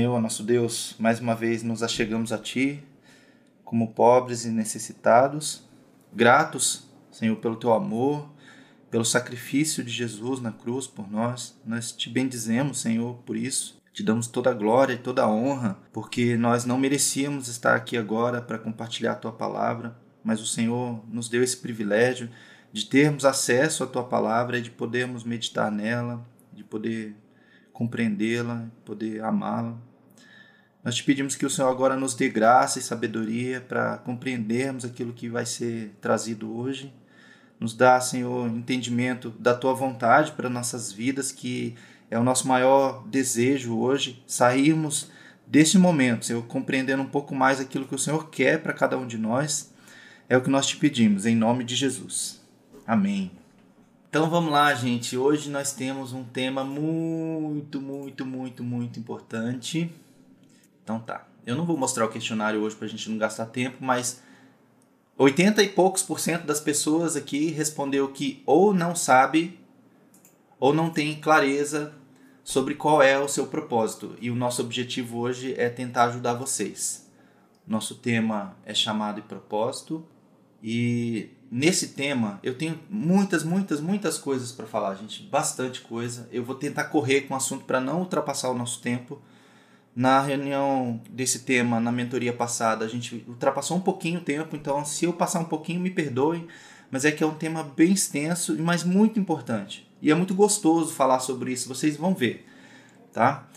Senhor, nosso Deus, mais uma vez nos achegamos a Ti, como pobres e necessitados, gratos, Senhor, pelo Teu amor, pelo sacrifício de Jesus na cruz por nós. Nós te bendizemos, Senhor, por isso. Te damos toda a glória e toda a honra, porque nós não merecíamos estar aqui agora para compartilhar a Tua palavra, mas o Senhor nos deu esse privilégio de termos acesso à Tua palavra e de podermos meditar nela, de poder compreendê-la, poder amá-la. Nós te pedimos que o Senhor agora nos dê graça e sabedoria para compreendermos aquilo que vai ser trazido hoje. Nos dá, Senhor, entendimento da tua vontade para nossas vidas, que é o nosso maior desejo hoje, sairmos deste momento, Senhor, compreendendo um pouco mais aquilo que o Senhor quer para cada um de nós. É o que nós te pedimos, em nome de Jesus. Amém. Então vamos lá, gente. Hoje nós temos um tema muito, muito, muito, muito importante. Então tá. Eu não vou mostrar o questionário hoje para a gente não gastar tempo, mas 80 e poucos por cento das pessoas aqui respondeu que ou não sabe ou não tem clareza sobre qual é o seu propósito. E o nosso objetivo hoje é tentar ajudar vocês. Nosso tema é chamado e propósito. E nesse tema eu tenho muitas, muitas, muitas coisas para falar, gente, bastante coisa. Eu vou tentar correr com o assunto para não ultrapassar o nosso tempo. Na reunião desse tema, na mentoria passada, a gente ultrapassou um pouquinho o tempo, então se eu passar um pouquinho, me perdoem, mas é que é um tema bem extenso, mas muito importante. E é muito gostoso falar sobre isso, vocês vão ver, tá?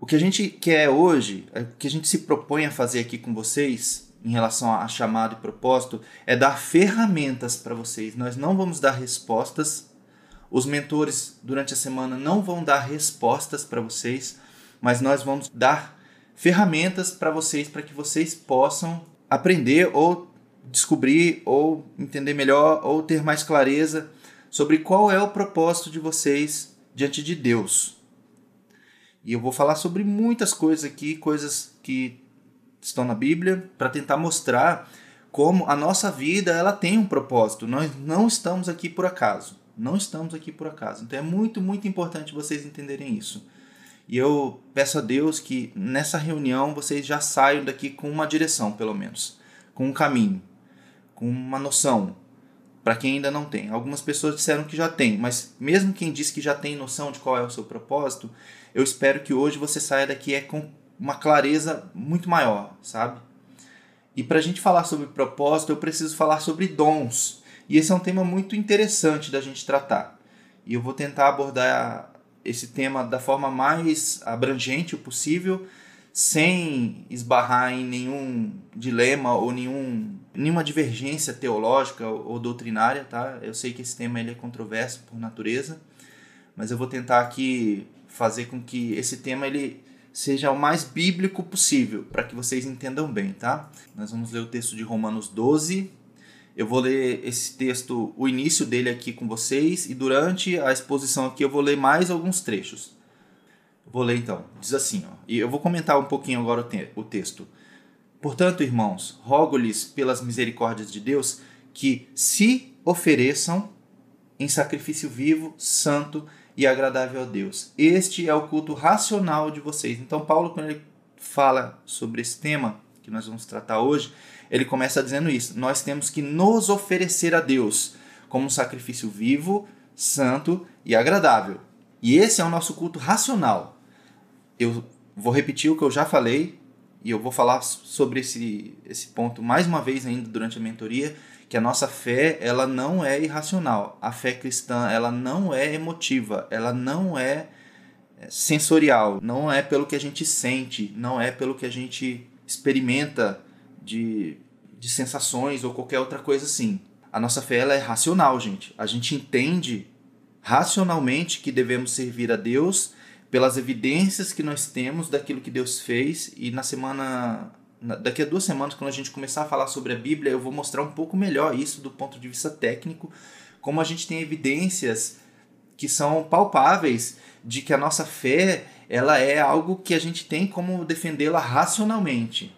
O que a gente quer hoje, o que a gente se propõe a fazer aqui com vocês, em relação a chamado e propósito é dar ferramentas para vocês. Nós não vamos dar respostas. Os mentores durante a semana não vão dar respostas para vocês, mas nós vamos dar ferramentas para vocês para que vocês possam aprender ou descobrir ou entender melhor ou ter mais clareza sobre qual é o propósito de vocês diante de Deus. E eu vou falar sobre muitas coisas aqui, coisas que estão na Bíblia para tentar mostrar como a nossa vida ela tem um propósito. Nós não estamos aqui por acaso. Não estamos aqui por acaso. Então é muito, muito importante vocês entenderem isso. E eu peço a Deus que nessa reunião vocês já saiam daqui com uma direção, pelo menos, com um caminho, com uma noção, para quem ainda não tem. Algumas pessoas disseram que já tem, mas mesmo quem diz que já tem noção de qual é o seu propósito, eu espero que hoje você saia daqui é com uma clareza muito maior, sabe? E para a gente falar sobre propósito, eu preciso falar sobre dons. E esse é um tema muito interessante da gente tratar. E eu vou tentar abordar esse tema da forma mais abrangente possível, sem esbarrar em nenhum dilema ou nenhum, nenhuma divergência teológica ou doutrinária, tá? Eu sei que esse tema ele é controverso por natureza, mas eu vou tentar aqui fazer com que esse tema ele seja o mais bíblico possível, para que vocês entendam bem, tá? Nós vamos ler o texto de Romanos 12. Eu vou ler esse texto, o início dele aqui com vocês, e durante a exposição aqui eu vou ler mais alguns trechos. Vou ler então. Diz assim, ó, e eu vou comentar um pouquinho agora o, te o texto. Portanto, irmãos, rogo-lhes pelas misericórdias de Deus que se ofereçam em sacrifício vivo, santo e agradável a Deus. Este é o culto racional de vocês. Então, Paulo, quando ele fala sobre esse tema que nós vamos tratar hoje, ele começa dizendo isso: nós temos que nos oferecer a Deus como um sacrifício vivo, santo e agradável. E esse é o nosso culto racional. Eu vou repetir o que eu já falei e eu vou falar sobre esse, esse ponto mais uma vez ainda durante a mentoria que a nossa fé ela não é irracional. A fé cristã ela não é emotiva, ela não é, é sensorial, não é pelo que a gente sente, não é pelo que a gente experimenta de, de sensações ou qualquer outra coisa assim. A nossa fé ela é racional, gente. A gente entende racionalmente que devemos servir a Deus pelas evidências que nós temos daquilo que Deus fez e na semana daqui a duas semanas, quando a gente começar a falar sobre a Bíblia, eu vou mostrar um pouco melhor isso do ponto de vista técnico, como a gente tem evidências que são palpáveis de que a nossa fé ela é algo que a gente tem como defendê-la racionalmente.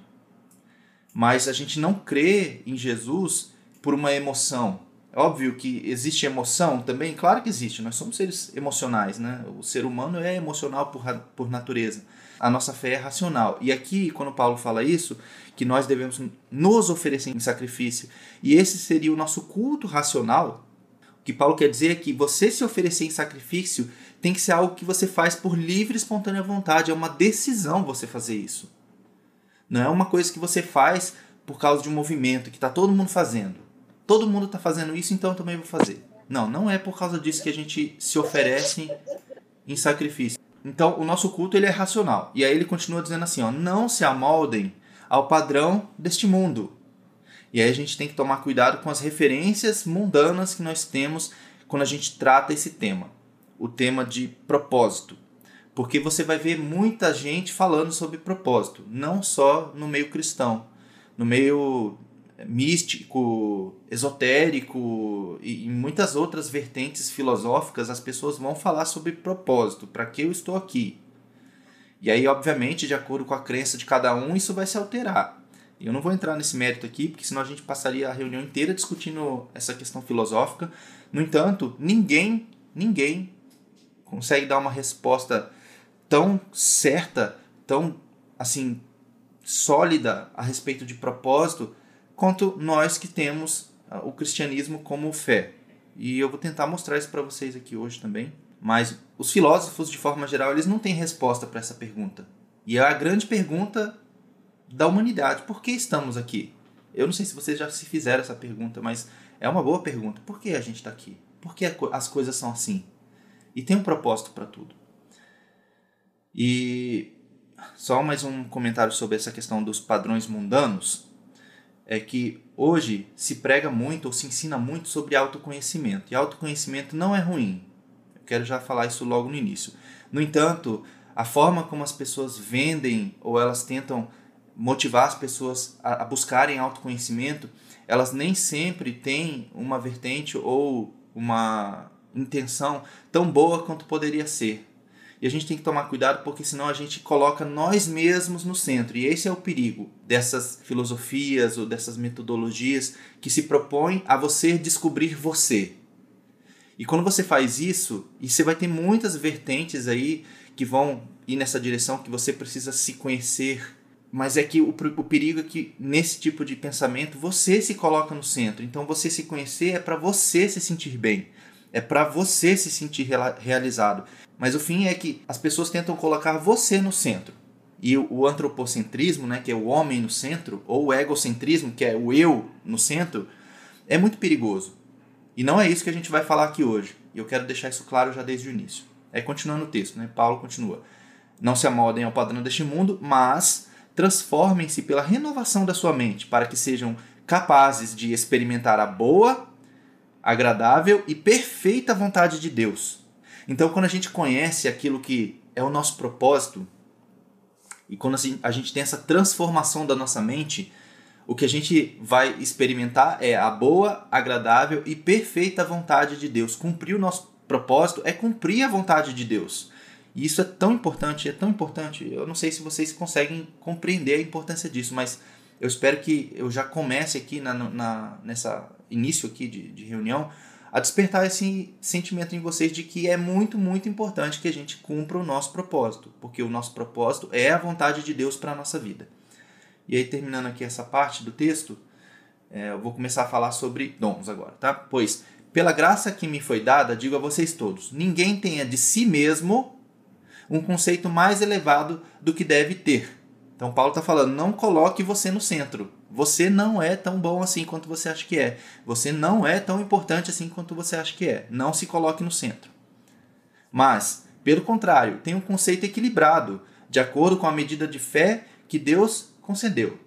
Mas a gente não crê em Jesus por uma emoção. É óbvio que existe emoção também, claro que existe, nós somos seres emocionais, né? O ser humano é emocional por, por natureza a nossa fé é racional. E aqui, quando Paulo fala isso, que nós devemos nos oferecer em sacrifício, e esse seria o nosso culto racional, o que Paulo quer dizer é que você se oferecer em sacrifício tem que ser algo que você faz por livre e espontânea vontade, é uma decisão você fazer isso. Não é uma coisa que você faz por causa de um movimento que está todo mundo fazendo. Todo mundo está fazendo isso, então eu também vou fazer. Não, não é por causa disso que a gente se oferece em sacrifício. Então, o nosso culto ele é racional. E aí ele continua dizendo assim, ó, não se amoldem ao padrão deste mundo. E aí a gente tem que tomar cuidado com as referências mundanas que nós temos quando a gente trata esse tema, o tema de propósito. Porque você vai ver muita gente falando sobre propósito, não só no meio cristão, no meio místico, esotérico e em muitas outras vertentes filosóficas, as pessoas vão falar sobre propósito, para que eu estou aqui. E aí, obviamente, de acordo com a crença de cada um, isso vai se alterar. Eu não vou entrar nesse mérito aqui, porque senão a gente passaria a reunião inteira discutindo essa questão filosófica. No entanto, ninguém, ninguém consegue dar uma resposta tão certa, tão assim sólida a respeito de propósito quanto nós que temos ah, o cristianismo como fé. E eu vou tentar mostrar isso para vocês aqui hoje também. Mas os filósofos, de forma geral, eles não têm resposta para essa pergunta. E é a grande pergunta da humanidade: por que estamos aqui? Eu não sei se vocês já se fizeram essa pergunta, mas é uma boa pergunta. Por que a gente está aqui? Por que as coisas são assim? E tem um propósito para tudo. E só mais um comentário sobre essa questão dos padrões mundanos é que hoje se prega muito ou se ensina muito sobre autoconhecimento. E autoconhecimento não é ruim. Eu quero já falar isso logo no início. No entanto, a forma como as pessoas vendem ou elas tentam motivar as pessoas a, buscarem autoconhecimento, elas nem sempre têm uma vertente ou uma intenção tão boa quanto poderia ser. E a gente tem que tomar cuidado porque senão a gente coloca nós mesmos no centro. E esse é o perigo dessas filosofias ou dessas metodologias que se propõem a você descobrir você. E quando você faz isso, e você vai ter muitas vertentes aí que vão ir nessa direção que você precisa se conhecer. Mas é que o, o perigo é que nesse tipo de pensamento você se coloca no centro. Então você se conhecer é para você se sentir bem. É para você se sentir realizado. Mas o fim é que as pessoas tentam colocar você no centro. E o antropocentrismo, né, que é o homem no centro, ou o egocentrismo, que é o eu no centro, é muito perigoso. E não é isso que a gente vai falar aqui hoje. E eu quero deixar isso claro já desde o início. É continuando o texto, né? Paulo continua. Não se amoldem ao padrão deste mundo, mas transformem-se pela renovação da sua mente, para que sejam capazes de experimentar a boa, agradável e perfeita vontade de Deus. Então, quando a gente conhece aquilo que é o nosso propósito, e quando assim, a gente tem essa transformação da nossa mente, o que a gente vai experimentar é a boa, agradável e perfeita vontade de Deus. Cumprir o nosso propósito é cumprir a vontade de Deus. E isso é tão importante, é tão importante. Eu não sei se vocês conseguem compreender a importância disso, mas eu espero que eu já comece aqui na, na nessa início aqui de, de reunião a despertar esse sentimento em vocês de que é muito, muito importante que a gente cumpra o nosso propósito, porque o nosso propósito é a vontade de Deus para a nossa vida. E aí, terminando aqui essa parte do texto, é, eu vou começar a falar sobre dons agora, tá? Pois, pela graça que me foi dada, digo a vocês todos: ninguém tenha de si mesmo um conceito mais elevado do que deve ter. Então, Paulo está falando: não coloque você no centro. Você não é tão bom assim quanto você acha que é. Você não é tão importante assim quanto você acha que é. Não se coloque no centro. Mas, pelo contrário, tenha um conceito equilibrado, de acordo com a medida de fé que Deus concedeu.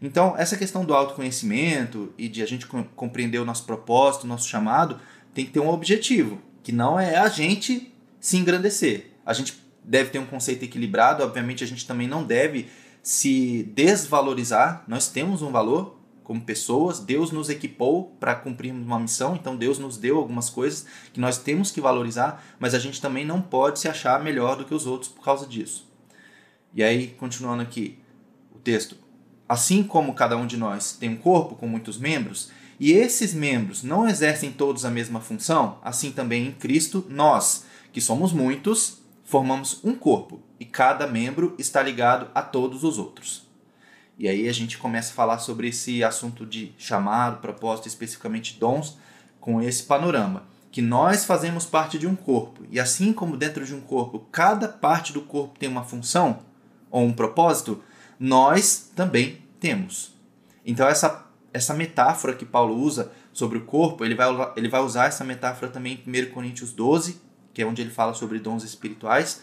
Então, essa questão do autoconhecimento e de a gente compreender o nosso propósito, o nosso chamado, tem que ter um objetivo, que não é a gente se engrandecer. A gente deve ter um conceito equilibrado, obviamente a gente também não deve se desvalorizar. Nós temos um valor como pessoas, Deus nos equipou para cumprirmos uma missão, então Deus nos deu algumas coisas que nós temos que valorizar, mas a gente também não pode se achar melhor do que os outros por causa disso. E aí, continuando aqui o texto. Assim como cada um de nós tem um corpo com muitos membros, e esses membros não exercem todos a mesma função, assim também em Cristo, nós, que somos muitos, formamos um corpo e cada membro está ligado a todos os outros. E aí a gente começa a falar sobre esse assunto de chamado, propósito, especificamente dons, com esse panorama. Que nós fazemos parte de um corpo. E assim como dentro de um corpo, cada parte do corpo tem uma função ou um propósito, nós também temos. Então essa, essa metáfora que Paulo usa sobre o corpo, ele vai, ele vai usar essa metáfora também em 1 Coríntios 12, que é onde ele fala sobre dons espirituais.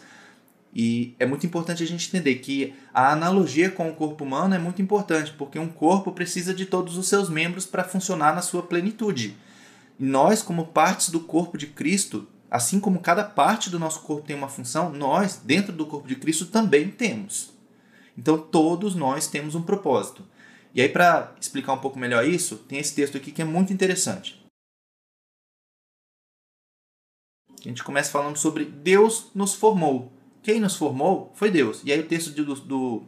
E é muito importante a gente entender que a analogia com o corpo humano é muito importante, porque um corpo precisa de todos os seus membros para funcionar na sua plenitude. E nós, como partes do corpo de Cristo, assim como cada parte do nosso corpo tem uma função, nós, dentro do corpo de Cristo, também temos. Então, todos nós temos um propósito. E aí, para explicar um pouco melhor isso, tem esse texto aqui que é muito interessante. A gente começa falando sobre Deus nos formou. Quem nos formou foi Deus. E aí o texto do, do,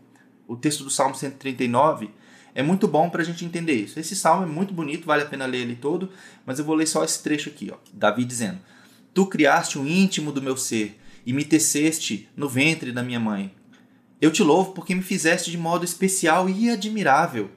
o texto do Salmo 139 é muito bom para a gente entender isso. Esse salmo é muito bonito, vale a pena ler ele todo, mas eu vou ler só esse trecho aqui. Ó. Davi dizendo: Tu criaste o íntimo do meu ser e me teceste no ventre da minha mãe. Eu te louvo porque me fizeste de modo especial e admirável.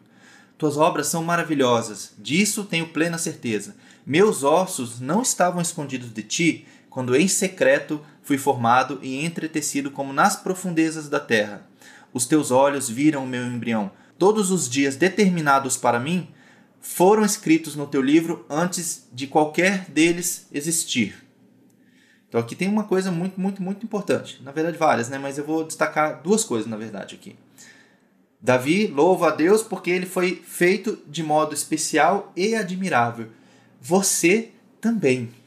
Tuas obras são maravilhosas, disso tenho plena certeza. Meus ossos não estavam escondidos de ti quando em secreto fui formado e entretecido como nas profundezas da terra. Os teus olhos viram o meu embrião. Todos os dias determinados para mim foram escritos no teu livro antes de qualquer deles existir. Então aqui tem uma coisa muito, muito, muito importante. Na verdade, várias, né? Mas eu vou destacar duas coisas, na verdade, aqui. Davi louva a Deus porque ele foi feito de modo especial e admirável. Você também.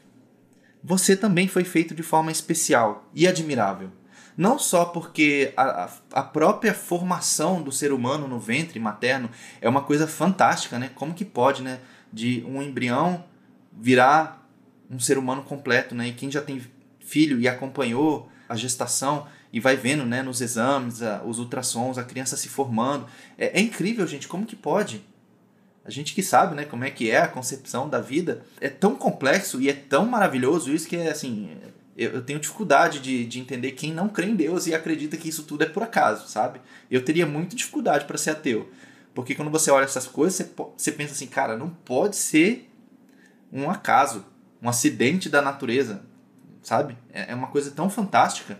Você também foi feito de forma especial e admirável. Não só porque a, a própria formação do ser humano no ventre materno é uma coisa fantástica, né? Como que pode, né? De um embrião virar um ser humano completo, né? E quem já tem filho e acompanhou a gestação e vai vendo né, nos exames, a, os ultrassons, a criança se formando. É, é, incrível, gente, como que pode? A gente que sabe né, como é que é a concepção da vida, é tão complexo e é tão maravilhoso isso que é assim. Eu, tenho dificuldade de, de entender quem não crê em Deus e acredita que isso tudo é por acaso, sabe? Eu teria muita dificuldade para ser ateu. Porque quando você olha essas coisas, você, você pensa assim, cara, não pode ser um acaso, um acidente da natureza, sabe? É, é uma coisa tão fantástica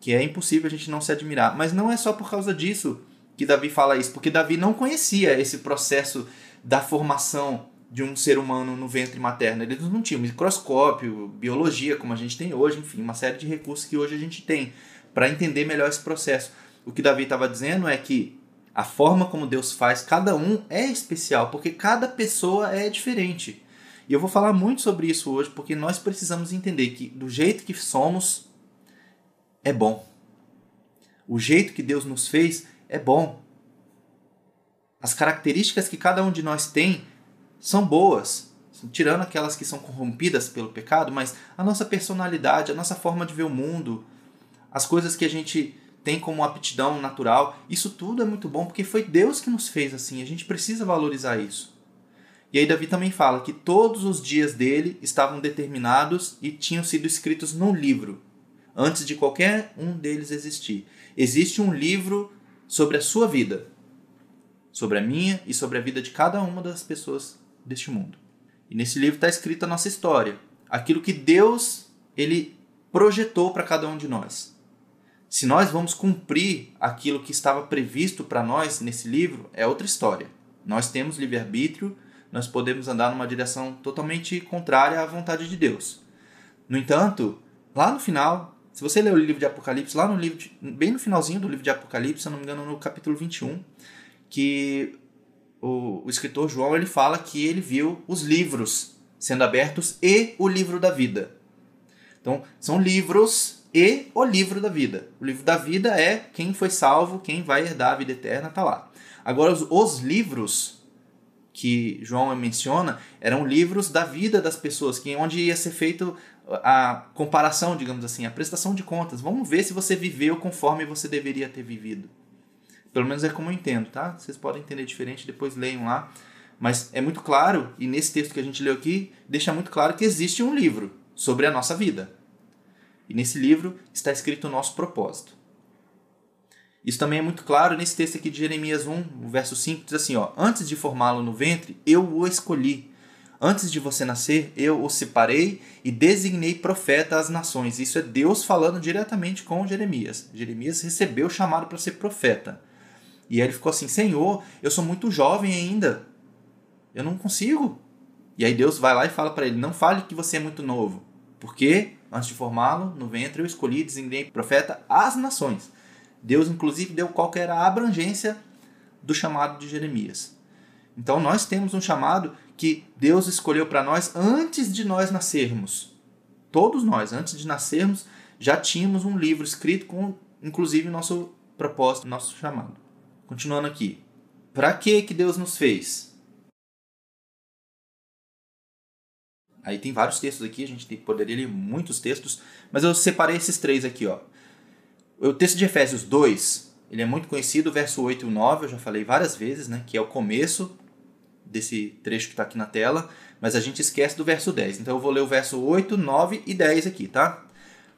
que é impossível a gente não se admirar. Mas não é só por causa disso que Davi fala isso, porque Davi não conhecia esse processo da formação de um ser humano no ventre materno. Eles não tinham microscópio, biologia, como a gente tem hoje, enfim, uma série de recursos que hoje a gente tem para entender melhor esse processo. O que Davi estava dizendo é que a forma como Deus faz cada um é especial, porque cada pessoa é diferente. E eu vou falar muito sobre isso hoje, porque nós precisamos entender que do jeito que somos, é bom. O jeito que Deus nos fez é bom. As características que cada um de nós tem são boas, tirando aquelas que são corrompidas pelo pecado, mas a nossa personalidade, a nossa forma de ver o mundo, as coisas que a gente tem como aptidão natural, isso tudo é muito bom porque foi Deus que nos fez assim, a gente precisa valorizar isso. E aí Davi também fala que todos os dias dele estavam determinados e tinham sido escritos num livro antes de qualquer um deles existir. Existe um livro sobre a sua vida, sobre a minha e sobre a vida de cada uma das pessoas deste mundo. E nesse livro está escrita a nossa história, aquilo que Deus ele projetou para cada um de nós. Se nós vamos cumprir aquilo que estava previsto para nós nesse livro, é outra história. Nós temos livre-arbítrio, nós podemos andar numa direção totalmente contrária à vontade de Deus. No entanto, lá no final, se você ler o livro de Apocalipse, lá no livro, de, bem no finalzinho do livro de Apocalipse, se não me engano, no capítulo 21, que o, o escritor João ele fala que ele viu os livros sendo abertos e o livro da vida. Então, são livros e o livro da vida. O livro da vida é quem foi salvo, quem vai herdar a vida eterna, tá lá. Agora, os, os livros que João menciona eram livros da vida das pessoas, que onde ia ser feito a comparação, digamos assim, a prestação de contas. Vamos ver se você viveu conforme você deveria ter vivido. Pelo menos é como eu entendo, tá? Vocês podem entender diferente, depois leiam lá. Mas é muito claro, e nesse texto que a gente leu aqui, deixa muito claro que existe um livro sobre a nossa vida. E nesse livro está escrito o nosso propósito. Isso também é muito claro nesse texto aqui de Jeremias 1, o verso 5, diz assim, ó, antes de formá-lo no ventre, eu o escolhi. Antes de você nascer, eu o separei e designei profeta às nações. Isso é Deus falando diretamente com Jeremias. Jeremias recebeu o chamado para ser profeta. E aí ele ficou assim: Senhor, eu sou muito jovem ainda. Eu não consigo. E aí Deus vai lá e fala para ele: Não fale que você é muito novo. Porque antes de formá-lo no ventre eu escolhi e designei profeta às nações. Deus, inclusive, deu qual era a abrangência do chamado de Jeremias. Então, nós temos um chamado que Deus escolheu para nós antes de nós nascermos. Todos nós, antes de nascermos, já tínhamos um livro escrito com, inclusive, nosso propósito, nosso chamado. Continuando aqui. Para que que Deus nos fez? Aí tem vários textos aqui, a gente poderia ler muitos textos, mas eu separei esses três aqui, ó. O texto de Efésios 2, ele é muito conhecido, verso 8 e 9, eu já falei várias vezes, né, que é o começo desse trecho que está aqui na tela, mas a gente esquece do verso 10. Então eu vou ler o verso 8, 9 e 10 aqui, tá?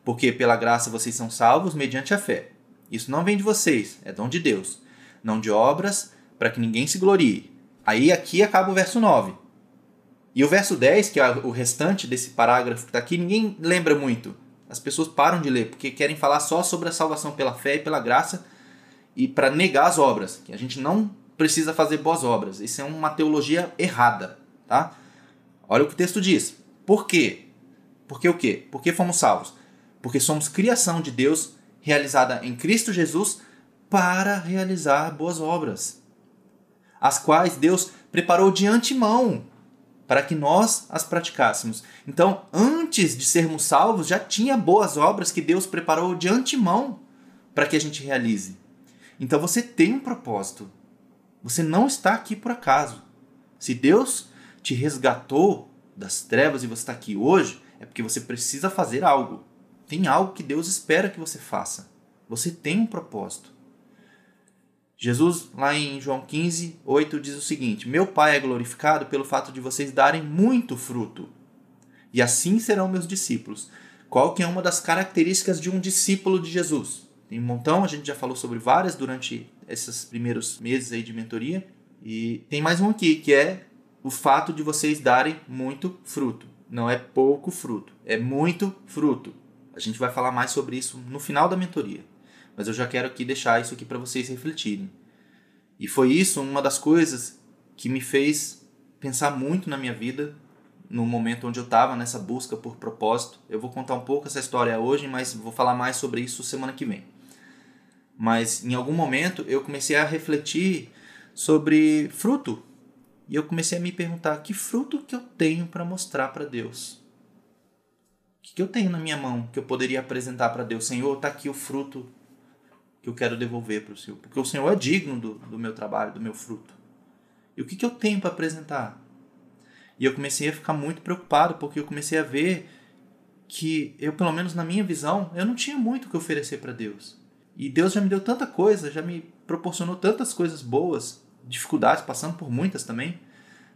Porque pela graça vocês são salvos mediante a fé. Isso não vem de vocês, é dom de Deus, não de obras, para que ninguém se glorie. Aí aqui acaba o verso 9. E o verso 10, que é o restante desse parágrafo que está aqui, ninguém lembra muito. As pessoas param de ler porque querem falar só sobre a salvação pela fé e pela graça e para negar as obras, que a gente não precisa fazer boas obras. Isso é uma teologia errada, tá? Olha o que o texto diz. Por quê? Porque o quê? Porque fomos salvos? Porque somos criação de Deus realizada em Cristo Jesus para realizar boas obras, as quais Deus preparou de antemão para que nós as praticássemos. Então, antes de sermos salvos, já tinha boas obras que Deus preparou de antemão para que a gente realize. Então você tem um propósito. Você não está aqui por acaso. Se Deus te resgatou das trevas e você está aqui hoje, é porque você precisa fazer algo. Tem algo que Deus espera que você faça. Você tem um propósito. Jesus, lá em João 15, 8, diz o seguinte: Meu Pai é glorificado pelo fato de vocês darem muito fruto, e assim serão meus discípulos. Qual que é uma das características de um discípulo de Jesus? Tem um montão, a gente já falou sobre várias durante esses primeiros meses aí de mentoria. E tem mais um aqui, que é o fato de vocês darem muito fruto. Não é pouco fruto, é muito fruto. A gente vai falar mais sobre isso no final da mentoria mas eu já quero aqui deixar isso aqui para vocês refletirem. E foi isso uma das coisas que me fez pensar muito na minha vida, no momento onde eu estava nessa busca por propósito. Eu vou contar um pouco essa história hoje, mas vou falar mais sobre isso semana que vem. Mas em algum momento eu comecei a refletir sobre fruto. E eu comecei a me perguntar: que fruto que eu tenho para mostrar para Deus? O que, que eu tenho na minha mão que eu poderia apresentar para Deus? Senhor, está aqui o fruto que eu quero devolver para o Senhor. Porque o Senhor é digno do, do meu trabalho, do meu fruto. E o que, que eu tenho para apresentar? E eu comecei a ficar muito preocupado, porque eu comecei a ver que eu, pelo menos na minha visão, eu não tinha muito o que oferecer para Deus. E Deus já me deu tanta coisa, já me proporcionou tantas coisas boas, dificuldades, passando por muitas também,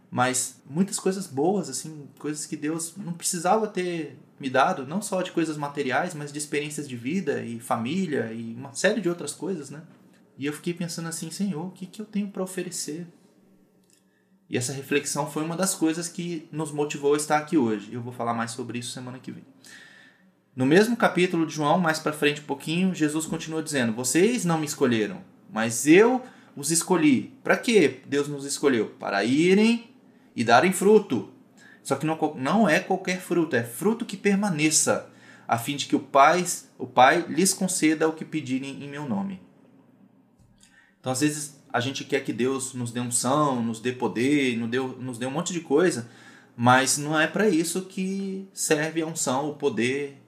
mas muitas coisas boas, assim, coisas que Deus não precisava ter me dado, não só de coisas materiais, mas de experiências de vida e família e uma série de outras coisas, né? E eu fiquei pensando assim, Senhor, o que, que eu tenho para oferecer? E essa reflexão foi uma das coisas que nos motivou a estar aqui hoje. Eu vou falar mais sobre isso semana que vem. No mesmo capítulo de João, mais para frente um pouquinho, Jesus continua dizendo: Vocês não me escolheram, mas eu os escolhi. Para que Deus nos escolheu? Para irem e darem fruto, só que não, não é qualquer fruto, é fruto que permaneça, a fim de que o Pai, o Pai lhes conceda o que pedirem em meu nome. Então, às vezes, a gente quer que Deus nos dê unção, nos dê poder, nos dê, nos dê um monte de coisa, mas não é para isso que serve a unção, o poder.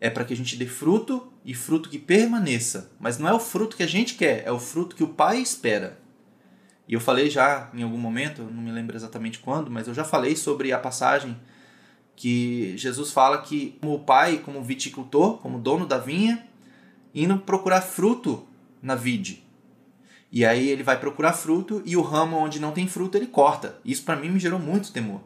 É para que a gente dê fruto e fruto que permaneça. Mas não é o fruto que a gente quer, é o fruto que o Pai espera. E eu falei já em algum momento, não me lembro exatamente quando, mas eu já falei sobre a passagem que Jesus fala que como o pai, como viticultor, como dono da vinha, indo procurar fruto na vide. E aí ele vai procurar fruto e o ramo onde não tem fruto ele corta. Isso para mim me gerou muito temor.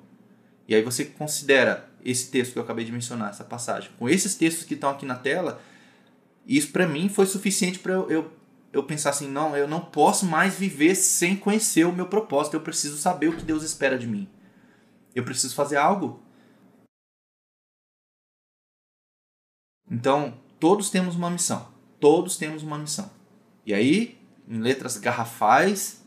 E aí você considera esse texto que eu acabei de mencionar, essa passagem, com esses textos que estão aqui na tela, isso para mim foi suficiente para eu eu pensar assim, não, eu não posso mais viver sem conhecer o meu propósito, eu preciso saber o que Deus espera de mim. Eu preciso fazer algo. Então, todos temos uma missão. Todos temos uma missão. E aí, em letras garrafais,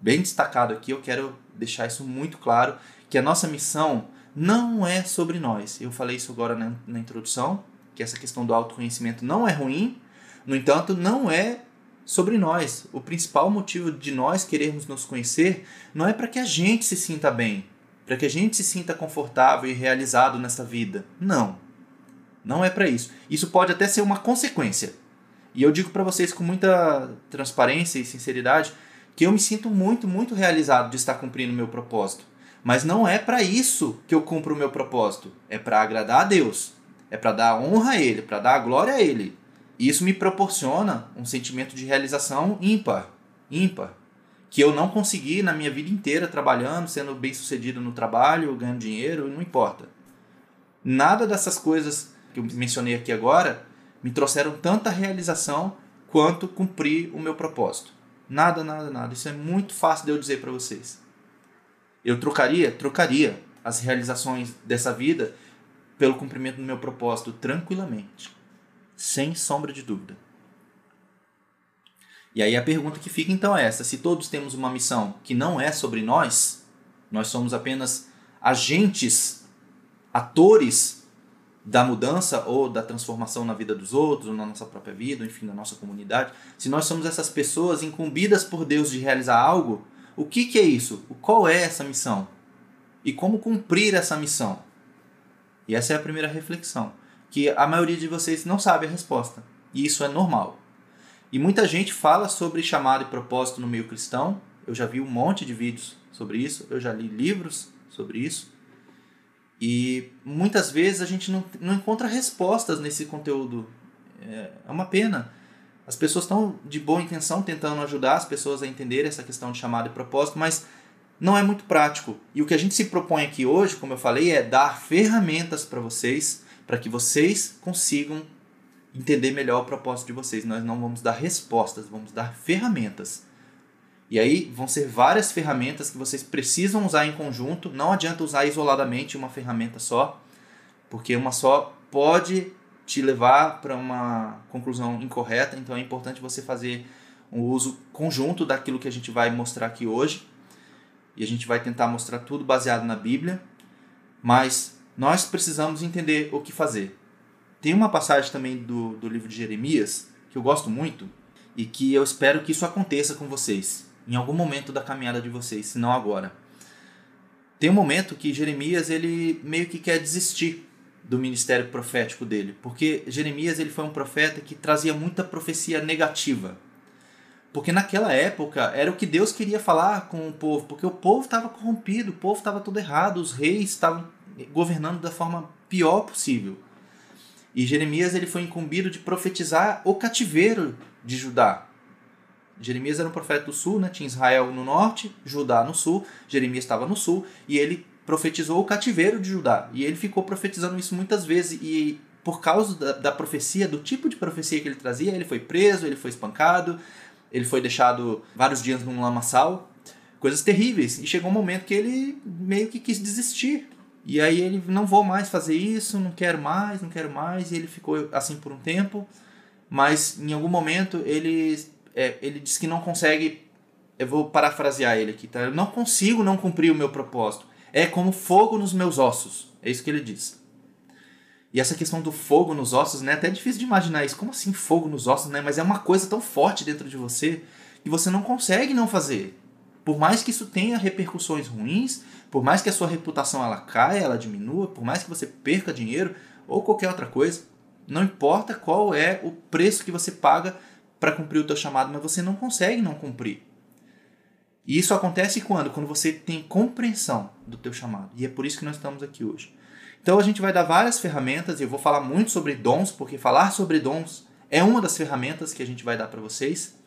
bem destacado aqui, eu quero deixar isso muito claro, que a nossa missão não é sobre nós. Eu falei isso agora na, na introdução, que essa questão do autoconhecimento não é ruim, no entanto, não é sobre nós. O principal motivo de nós querermos nos conhecer não é para que a gente se sinta bem, para que a gente se sinta confortável e realizado nessa vida. Não. Não é para isso. Isso pode até ser uma consequência. E eu digo para vocês com muita transparência e sinceridade que eu me sinto muito, muito realizado de estar cumprindo o meu propósito. Mas não é para isso que eu cumpro o meu propósito. É para agradar a Deus. É para dar honra a Ele, para dar glória a Ele. E isso me proporciona um sentimento de realização ímpar. Ímpar. Que eu não consegui na minha vida inteira trabalhando, sendo bem sucedido no trabalho, ganhando dinheiro, não importa. Nada dessas coisas que eu mencionei aqui agora me trouxeram tanta realização quanto cumprir o meu propósito. Nada, nada, nada. Isso é muito fácil de eu dizer para vocês. Eu trocaria, trocaria as realizações dessa vida pelo cumprimento do meu propósito tranquilamente, sem sombra de dúvida. E aí a pergunta que fica então é essa: se todos temos uma missão que não é sobre nós, nós somos apenas agentes, atores da mudança ou da transformação na vida dos outros, ou na nossa própria vida, enfim, na nossa comunidade, se nós somos essas pessoas incumbidas por Deus de realizar algo, o que, que é isso? Qual é essa missão? E como cumprir essa missão? E essa é a primeira reflexão, que a maioria de vocês não sabe a resposta. E isso é normal. E muita gente fala sobre chamado e propósito no meio cristão. Eu já vi um monte de vídeos sobre isso, eu já li livros sobre isso. E muitas vezes a gente não, não encontra respostas nesse conteúdo. É, é uma pena. As pessoas estão de boa intenção tentando ajudar as pessoas a entender essa questão de chamado e propósito, mas não é muito prático. E o que a gente se propõe aqui hoje, como eu falei, é dar ferramentas para vocês, para que vocês consigam entender melhor o propósito de vocês. Nós não vamos dar respostas, vamos dar ferramentas. E aí vão ser várias ferramentas que vocês precisam usar em conjunto. Não adianta usar isoladamente uma ferramenta só, porque uma só pode te levar para uma conclusão incorreta, então é importante você fazer um uso conjunto daquilo que a gente vai mostrar aqui hoje. E a gente vai tentar mostrar tudo baseado na Bíblia, mas nós precisamos entender o que fazer. Tem uma passagem também do, do livro de Jeremias que eu gosto muito e que eu espero que isso aconteça com vocês em algum momento da caminhada de vocês, se não agora. Tem um momento que Jeremias ele meio que quer desistir do ministério profético dele, porque Jeremias ele foi um profeta que trazia muita profecia negativa. Porque naquela época era o que Deus queria falar com o povo, porque o povo estava corrompido, o povo estava todo errado, os reis estavam governando da forma pior possível. E Jeremias ele foi incumbido de profetizar o cativeiro de Judá. Jeremias era um profeta do sul, né? tinha Israel no norte, Judá no sul, Jeremias estava no sul, e ele profetizou o cativeiro de Judá. E ele ficou profetizando isso muitas vezes e por causa da, da, profecia, do tipo de profecia que ele trazia, ele foi preso, ele foi espancado, ele foi deixado vários dias num lamaçal, coisas terríveis. E chegou um momento que ele meio que quis desistir. E aí ele não vou mais fazer isso, não quero mais, não quero mais, e ele ficou assim por um tempo. Mas em algum momento ele é, ele disse que não consegue eu vou parafrasear ele aqui, tá? Eu não consigo não cumprir o meu propósito é como fogo nos meus ossos. É isso que ele diz. E essa questão do fogo nos ossos, né? É até difícil de imaginar isso. Como assim fogo nos ossos, né? Mas é uma coisa tão forte dentro de você que você não consegue não fazer. Por mais que isso tenha repercussões ruins, por mais que a sua reputação ela caia, ela diminua, por mais que você perca dinheiro ou qualquer outra coisa, não importa qual é o preço que você paga para cumprir o teu chamado, mas você não consegue não cumprir. E isso acontece quando? Quando você tem compreensão do teu chamado. E é por isso que nós estamos aqui hoje. Então a gente vai dar várias ferramentas, e eu vou falar muito sobre dons, porque falar sobre dons é uma das ferramentas que a gente vai dar para vocês.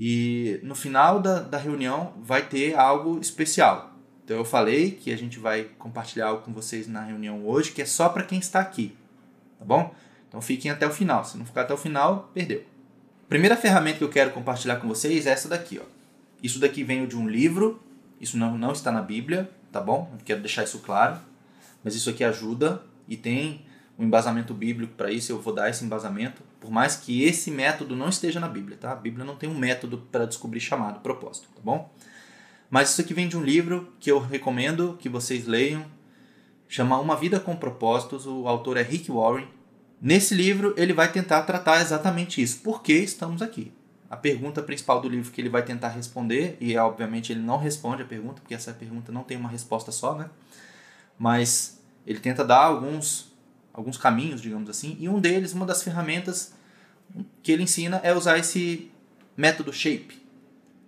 E no final da, da reunião vai ter algo especial. Então eu falei que a gente vai compartilhar algo com vocês na reunião hoje, que é só para quem está aqui. Tá bom? Então fiquem até o final. Se não ficar até o final, perdeu. Primeira ferramenta que eu quero compartilhar com vocês é essa daqui, ó. Isso daqui veio de um livro, isso não, não está na Bíblia, tá bom? Eu quero deixar isso claro. Mas isso aqui ajuda e tem um embasamento bíblico para isso, eu vou dar esse embasamento, por mais que esse método não esteja na Bíblia, tá? A Bíblia não tem um método para descobrir chamado, propósito, tá bom? Mas isso aqui vem de um livro que eu recomendo que vocês leiam, chama Uma Vida com Propósitos, o autor é Rick Warren. Nesse livro ele vai tentar tratar exatamente isso, por que estamos aqui? A pergunta principal do livro que ele vai tentar responder, e obviamente ele não responde a pergunta, porque essa pergunta não tem uma resposta só, né? Mas ele tenta dar alguns, alguns caminhos, digamos assim, e um deles, uma das ferramentas que ele ensina é usar esse método SHAPE,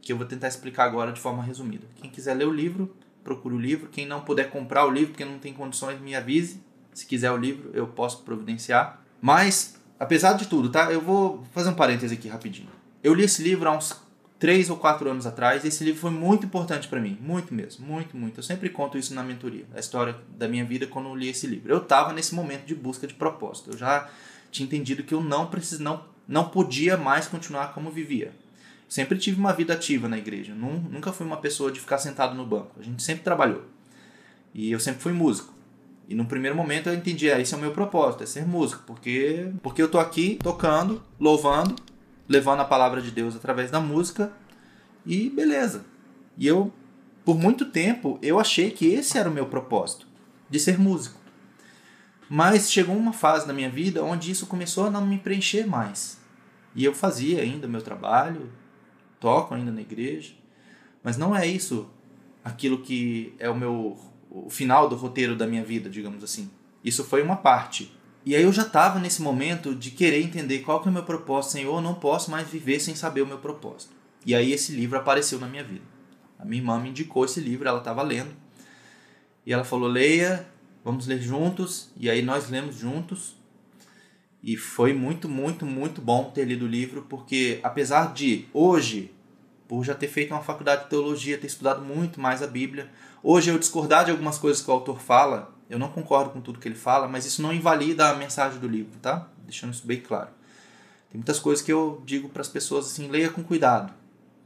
que eu vou tentar explicar agora de forma resumida. Quem quiser ler o livro, procure o livro. Quem não puder comprar o livro porque não tem condições, me avise. Se quiser o livro, eu posso providenciar. Mas, apesar de tudo, tá? Eu vou fazer um parêntese aqui rapidinho. Eu li esse livro há uns três ou quatro anos atrás. Esse livro foi muito importante para mim, muito mesmo, muito, muito. Eu sempre conto isso na mentoria, a história da minha vida quando eu li esse livro. Eu estava nesse momento de busca de propósito. Eu já tinha entendido que eu não precis, não, não podia mais continuar como vivia. Sempre tive uma vida ativa na igreja. Nunca fui uma pessoa de ficar sentado no banco. A gente sempre trabalhou. E eu sempre fui músico. E no primeiro momento eu entendi, ah, esse é o meu propósito, é ser músico, porque porque eu tô aqui tocando, louvando, levando a palavra de Deus através da música e beleza. E eu, por muito tempo, eu achei que esse era o meu propósito, de ser músico. Mas chegou uma fase na minha vida onde isso começou a não me preencher mais. E eu fazia ainda meu trabalho, toco ainda na igreja, mas não é isso aquilo que é o meu o final do roteiro da minha vida, digamos assim. Isso foi uma parte. E aí eu já estava nesse momento de querer entender qual que é o meu propósito, Senhor, eu não posso mais viver sem saber o meu propósito. E aí esse livro apareceu na minha vida. A minha irmã me indicou esse livro, ela estava lendo. E ela falou: "Leia, vamos ler juntos". E aí nós lemos juntos. E foi muito, muito, muito bom ter lido o livro, porque apesar de hoje, por já ter feito uma faculdade de teologia, ter estudado muito mais a Bíblia, hoje eu discordar de algumas coisas que o autor fala, eu não concordo com tudo que ele fala, mas isso não invalida a mensagem do livro, tá? Deixando isso bem claro. Tem muitas coisas que eu digo para as pessoas assim, leia com cuidado.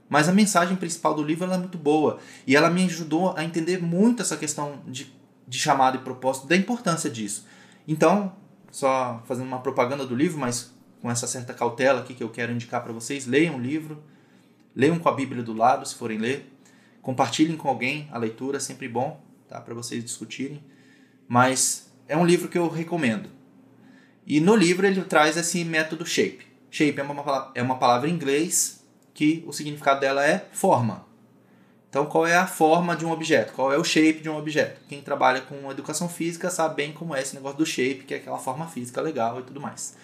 Mas a mensagem principal do livro é muito boa e ela me ajudou a entender muito essa questão de, de chamado e propósito, da importância disso. Então, só fazendo uma propaganda do livro, mas com essa certa cautela aqui que eu quero indicar para vocês, leiam o livro, leiam com a Bíblia do lado, se forem ler, compartilhem com alguém a leitura, é sempre bom, tá, para vocês discutirem mas é um livro que eu recomendo. E no livro ele traz esse método shape. Shape é uma, é uma palavra em inglês que o significado dela é forma. Então, qual é a forma de um objeto? Qual é o shape de um objeto? Quem trabalha com educação física sabe bem como é esse negócio do shape, que é aquela forma física legal e tudo mais.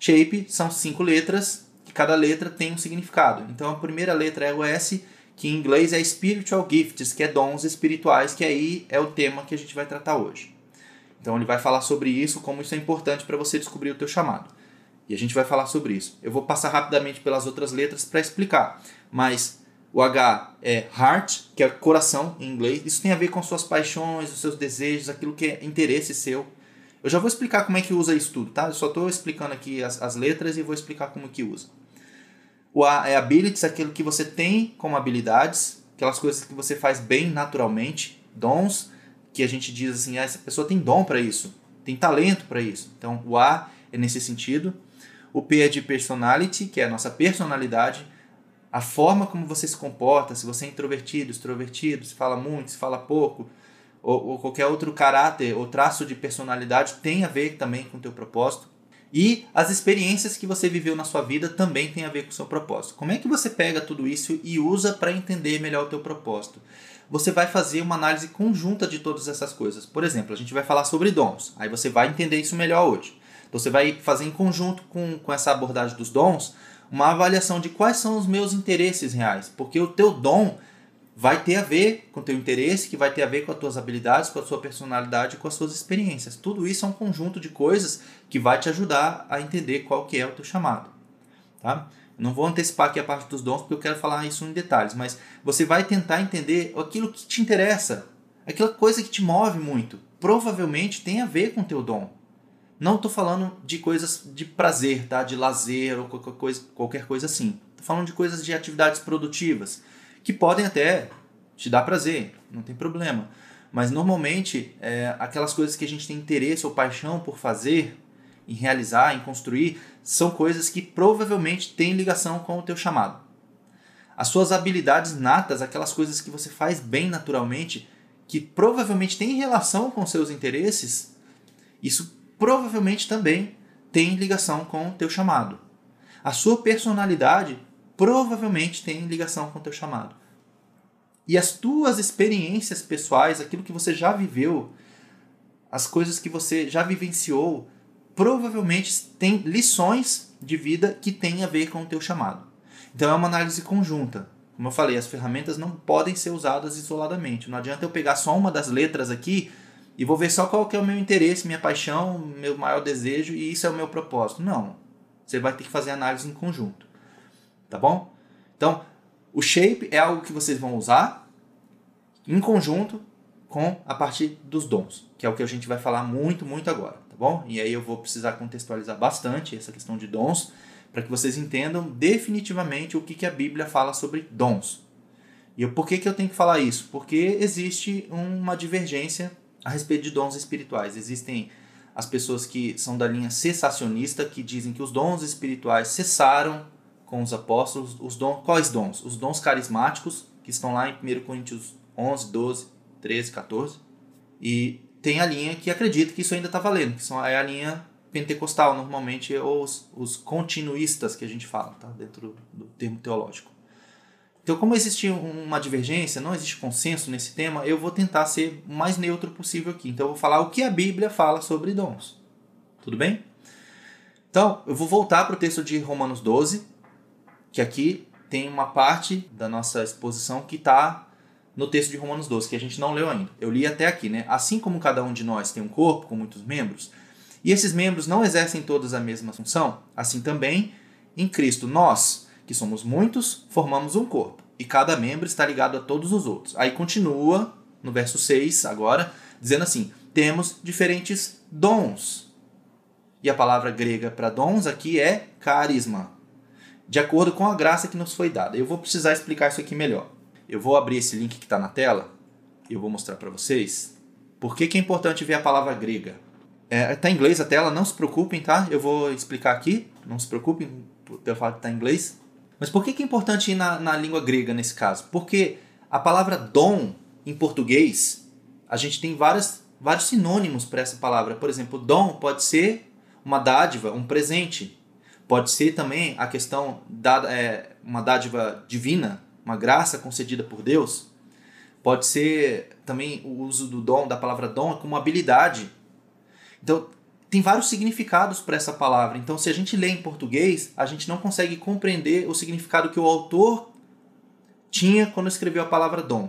Shape são cinco letras, e cada letra tem um significado. Então, a primeira letra é o S, que em inglês é spiritual gifts, que é dons espirituais, que aí é o tema que a gente vai tratar hoje. Então ele vai falar sobre isso, como isso é importante para você descobrir o teu chamado. E a gente vai falar sobre isso. Eu vou passar rapidamente pelas outras letras para explicar, mas o H é heart, que é coração em inglês. Isso tem a ver com suas paixões, os seus desejos, aquilo que é interesse seu. Eu já vou explicar como é que usa isso tudo, tá? Eu só estou explicando aqui as, as letras e vou explicar como que usa. O é abilities, aquilo que você tem como habilidades, aquelas coisas que você faz bem naturalmente, dons, que a gente diz assim, ah, essa pessoa tem dom para isso, tem talento para isso. Então, o A é nesse sentido. O P é de personality, que é a nossa personalidade, a forma como você se comporta, se você é introvertido, extrovertido, se fala muito, se fala pouco, ou, ou qualquer outro caráter ou traço de personalidade tem a ver também com o teu propósito. E as experiências que você viveu na sua vida também tem a ver com o seu propósito. Como é que você pega tudo isso e usa para entender melhor o teu propósito? Você vai fazer uma análise conjunta de todas essas coisas. Por exemplo, a gente vai falar sobre dons. Aí você vai entender isso melhor hoje. Então, você vai fazer em conjunto com, com essa abordagem dos dons uma avaliação de quais são os meus interesses reais. Porque o teu dom vai ter a ver com o teu interesse, que vai ter a ver com as tuas habilidades, com a sua personalidade, com as suas experiências. Tudo isso é um conjunto de coisas que vai te ajudar a entender qual que é o teu chamado, tá? Não vou antecipar aqui a parte dos dons porque eu quero falar isso em detalhes, mas você vai tentar entender aquilo que te interessa, aquela coisa que te move muito. Provavelmente tem a ver com o teu dom. Não estou falando de coisas de prazer, tá? De lazer ou qualquer coisa, qualquer coisa assim. Estou falando de coisas de atividades produtivas que podem até te dar prazer, não tem problema. Mas normalmente é, aquelas coisas que a gente tem interesse ou paixão por fazer, em realizar, em construir, são coisas que provavelmente têm ligação com o teu chamado. As suas habilidades natas, aquelas coisas que você faz bem naturalmente, que provavelmente têm relação com seus interesses, isso provavelmente também tem ligação com o teu chamado. A sua personalidade provavelmente tem ligação com o teu chamado. E as tuas experiências pessoais, aquilo que você já viveu, as coisas que você já vivenciou, provavelmente tem lições de vida que têm a ver com o teu chamado. Então é uma análise conjunta. Como eu falei, as ferramentas não podem ser usadas isoladamente. Não adianta eu pegar só uma das letras aqui e vou ver só qual que é o meu interesse, minha paixão, meu maior desejo e isso é o meu propósito. Não. Você vai ter que fazer análise em conjunto. Tá bom? Então, o shape é algo que vocês vão usar em conjunto com a partir dos dons, que é o que a gente vai falar muito, muito agora, tá bom? E aí eu vou precisar contextualizar bastante essa questão de dons para que vocês entendam definitivamente o que, que a Bíblia fala sobre dons. E por que, que eu tenho que falar isso? Porque existe uma divergência a respeito de dons espirituais. Existem as pessoas que são da linha cessacionista, que dizem que os dons espirituais cessaram com os apóstolos. Os dons, quais dons? Os dons carismáticos, que estão lá em 1 Coríntios 11, 12, 13, 14. E tem a linha que acredita que isso ainda está valendo, que são, é a linha pentecostal, normalmente, ou os, os continuistas que a gente fala, tá? dentro do termo teológico. Então, como existe uma divergência, não existe consenso nesse tema, eu vou tentar ser o mais neutro possível aqui. Então, eu vou falar o que a Bíblia fala sobre dons. Tudo bem? Então, eu vou voltar para o texto de Romanos 12, que aqui tem uma parte da nossa exposição que está no texto de Romanos 12, que a gente não leu ainda. Eu li até aqui, né? Assim como cada um de nós tem um corpo com muitos membros, e esses membros não exercem todos a mesma função, assim também em Cristo nós que somos muitos, formamos um corpo, e cada membro está ligado a todos os outros. Aí continua no verso 6 agora, dizendo assim: temos diferentes dons. E a palavra grega para dons aqui é carisma, de acordo com a graça que nos foi dada. Eu vou precisar explicar isso aqui melhor. Eu vou abrir esse link que está na tela e eu vou mostrar para vocês por que, que é importante ver a palavra grega. É, tá em inglês a tela, não se preocupem, tá? Eu vou explicar aqui, não se preocupem pelo fato de estar tá em inglês. Mas por que, que é importante ir na, na língua grega nesse caso? Porque a palavra dom em português, a gente tem várias, vários sinônimos para essa palavra. Por exemplo, dom pode ser uma dádiva, um presente. Pode ser também a questão da é, uma dádiva divina, uma graça concedida por Deus. Pode ser também o uso do dom, da palavra dom, como habilidade. Então, tem vários significados para essa palavra. Então, se a gente lê em português, a gente não consegue compreender o significado que o autor tinha quando escreveu a palavra dom.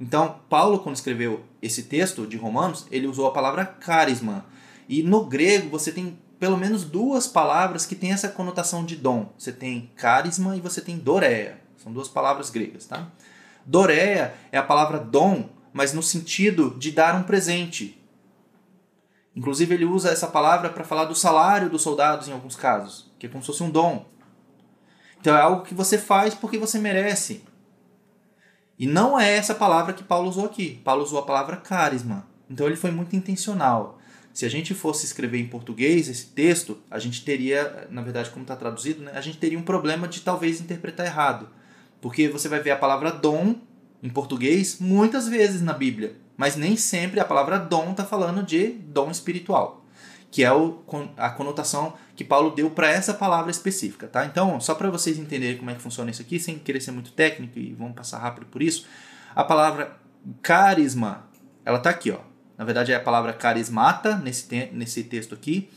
Então, Paulo, quando escreveu esse texto de Romanos, ele usou a palavra carisma. E no grego você tem pelo menos duas palavras que têm essa conotação de dom. Você tem carisma e você tem doreia. São duas palavras gregas, tá? Doreia é a palavra dom, mas no sentido de dar um presente, Inclusive, ele usa essa palavra para falar do salário dos soldados em alguns casos, que é como se fosse um dom. Então, é algo que você faz porque você merece. E não é essa palavra que Paulo usou aqui. Paulo usou a palavra carisma. Então, ele foi muito intencional. Se a gente fosse escrever em português esse texto, a gente teria, na verdade, como está traduzido, né, a gente teria um problema de talvez interpretar errado. Porque você vai ver a palavra dom em português muitas vezes na Bíblia mas nem sempre a palavra dom está falando de dom espiritual, que é o, a conotação que Paulo deu para essa palavra específica. Tá? Então, só para vocês entenderem como é que funciona isso aqui, sem querer ser muito técnico e vamos passar rápido por isso, a palavra carisma, ela está aqui. Ó. Na verdade, é a palavra carismata nesse, te nesse texto aqui,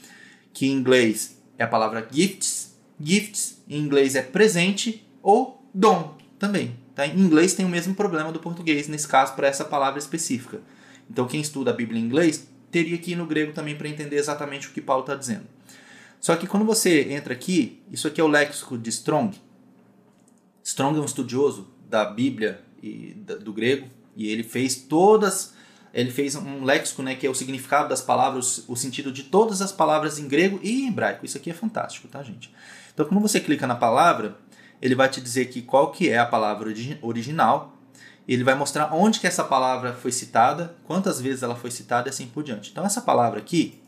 que em inglês é a palavra gifts. Gifts em inglês é presente ou dom também. Tá? Em inglês tem o mesmo problema do português, nesse caso, para essa palavra específica. Então, quem estuda a Bíblia em inglês teria que ir no grego também para entender exatamente o que Paulo está dizendo. Só que quando você entra aqui, isso aqui é o léxico de Strong. Strong é um estudioso da Bíblia e do grego, e ele fez todas ele fez um léxico, né, que é o significado das palavras, o sentido de todas as palavras em grego e em hebraico. Isso aqui é fantástico, tá, gente? Então, quando você clica na palavra, ele vai te dizer que qual que é a palavra original, ele vai mostrar onde que essa palavra foi citada, quantas vezes ela foi citada e assim por diante. Então, essa palavra aqui,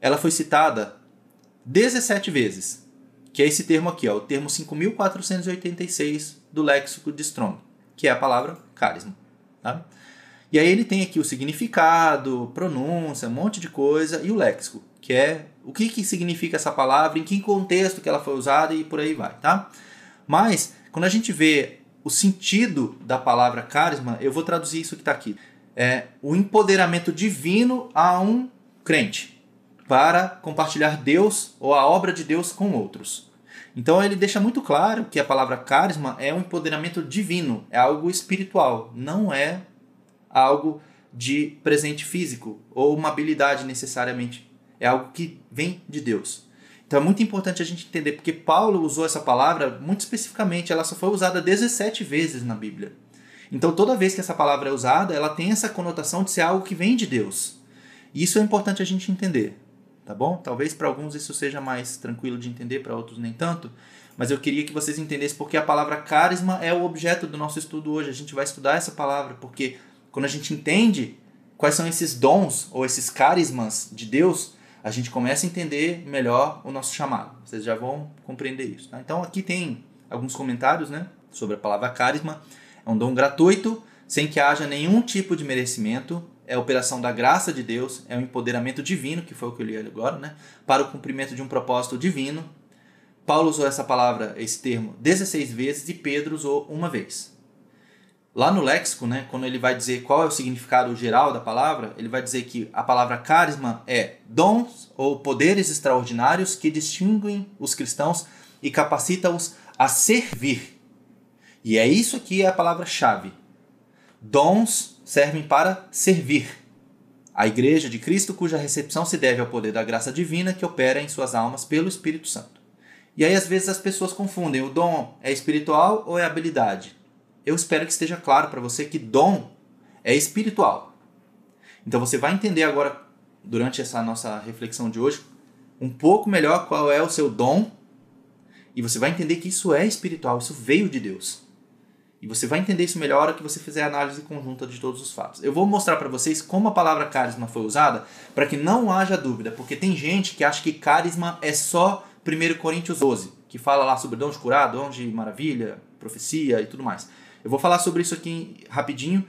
ela foi citada 17 vezes, que é esse termo aqui, ó, o termo 5486 do léxico de Strong, que é a palavra carisma. Tá? E aí ele tem aqui o significado, pronúncia, um monte de coisa e o léxico, que é o que, que significa essa palavra, em que contexto que ela foi usada e por aí vai, tá? Mas quando a gente vê o sentido da palavra carisma, eu vou traduzir isso que está aqui. É o empoderamento divino a um crente para compartilhar Deus ou a obra de Deus com outros. Então ele deixa muito claro que a palavra carisma é um empoderamento divino, é algo espiritual, não é algo de presente físico ou uma habilidade necessariamente. É algo que vem de Deus. Então é muito importante a gente entender, porque Paulo usou essa palavra muito especificamente, ela só foi usada 17 vezes na Bíblia. Então toda vez que essa palavra é usada, ela tem essa conotação de ser algo que vem de Deus. E isso é importante a gente entender, tá bom? Talvez para alguns isso seja mais tranquilo de entender, para outros nem tanto, mas eu queria que vocês entendessem porque a palavra carisma é o objeto do nosso estudo hoje. A gente vai estudar essa palavra porque quando a gente entende quais são esses dons ou esses carismas de Deus, a gente começa a entender melhor o nosso chamado. Vocês já vão compreender isso. Tá? Então aqui tem alguns comentários né, sobre a palavra carisma. É um dom gratuito, sem que haja nenhum tipo de merecimento. É a operação da graça de Deus, é o um empoderamento divino, que foi o que eu li agora, né, para o cumprimento de um propósito divino. Paulo usou essa palavra, esse termo, 16 vezes e Pedro usou uma vez. Lá no léxico, né, quando ele vai dizer qual é o significado geral da palavra, ele vai dizer que a palavra carisma é dons ou poderes extraordinários que distinguem os cristãos e capacitam-os a servir. E é isso aqui é a palavra-chave. Dons servem para servir. A igreja de Cristo, cuja recepção se deve ao poder da graça divina que opera em suas almas pelo Espírito Santo. E aí, às vezes, as pessoas confundem: o dom é espiritual ou é habilidade? Eu espero que esteja claro para você que dom é espiritual. Então você vai entender agora, durante essa nossa reflexão de hoje, um pouco melhor qual é o seu dom e você vai entender que isso é espiritual, isso veio de Deus. E você vai entender isso melhor hora que você fizer a análise conjunta de todos os fatos. Eu vou mostrar para vocês como a palavra carisma foi usada para que não haja dúvida, porque tem gente que acha que carisma é só 1 Coríntios 12, que fala lá sobre dom de curar, dom de maravilha, profecia e tudo mais. Eu vou falar sobre isso aqui rapidinho.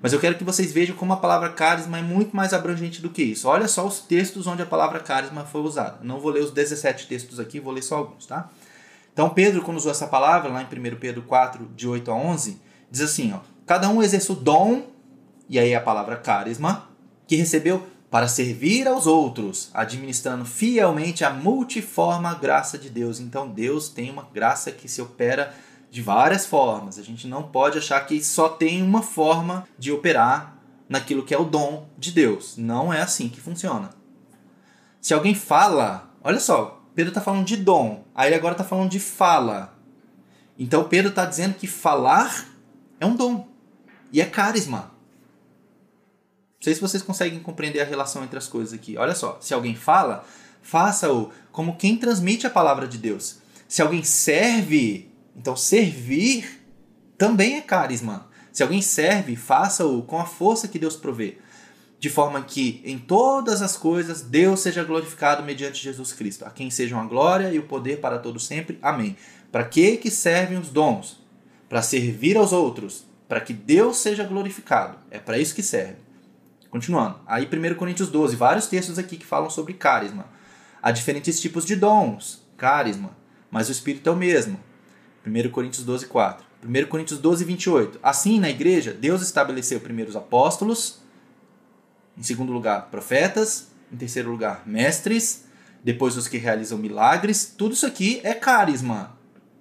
Mas eu quero que vocês vejam como a palavra carisma é muito mais abrangente do que isso. Olha só os textos onde a palavra carisma foi usada. Não vou ler os 17 textos aqui, vou ler só alguns, tá? Então Pedro, quando usou essa palavra, lá em 1 Pedro 4, de 8 a 11, diz assim, ó, cada um exerce o dom, e aí a palavra carisma, que recebeu para servir aos outros, administrando fielmente a multiforme graça de Deus. Então Deus tem uma graça que se opera de várias formas. A gente não pode achar que só tem uma forma de operar naquilo que é o dom de Deus. Não é assim que funciona. Se alguém fala, olha só, Pedro está falando de dom, aí ele agora está falando de fala. Então Pedro está dizendo que falar é um dom e é carisma. Sei se vocês conseguem compreender a relação entre as coisas aqui. Olha só, se alguém fala, faça-o como quem transmite a palavra de Deus. Se alguém serve, então servir também é carisma. Se alguém serve, faça-o com a força que Deus provê, de forma que em todas as coisas Deus seja glorificado mediante Jesus Cristo, a quem sejam a glória e o poder para todos sempre. Amém. Para que que servem os dons? Para servir aos outros, para que Deus seja glorificado. É para isso que serve. Continuando. Aí 1 Coríntios 12, vários textos aqui que falam sobre carisma. Há diferentes tipos de dons, carisma, mas o Espírito é o mesmo. 1 Coríntios 12, 4. 1 Coríntios 12, 28. Assim, na igreja, Deus estabeleceu primeiro os apóstolos, em segundo lugar, profetas, em terceiro lugar, mestres, depois os que realizam milagres. Tudo isso aqui é carisma.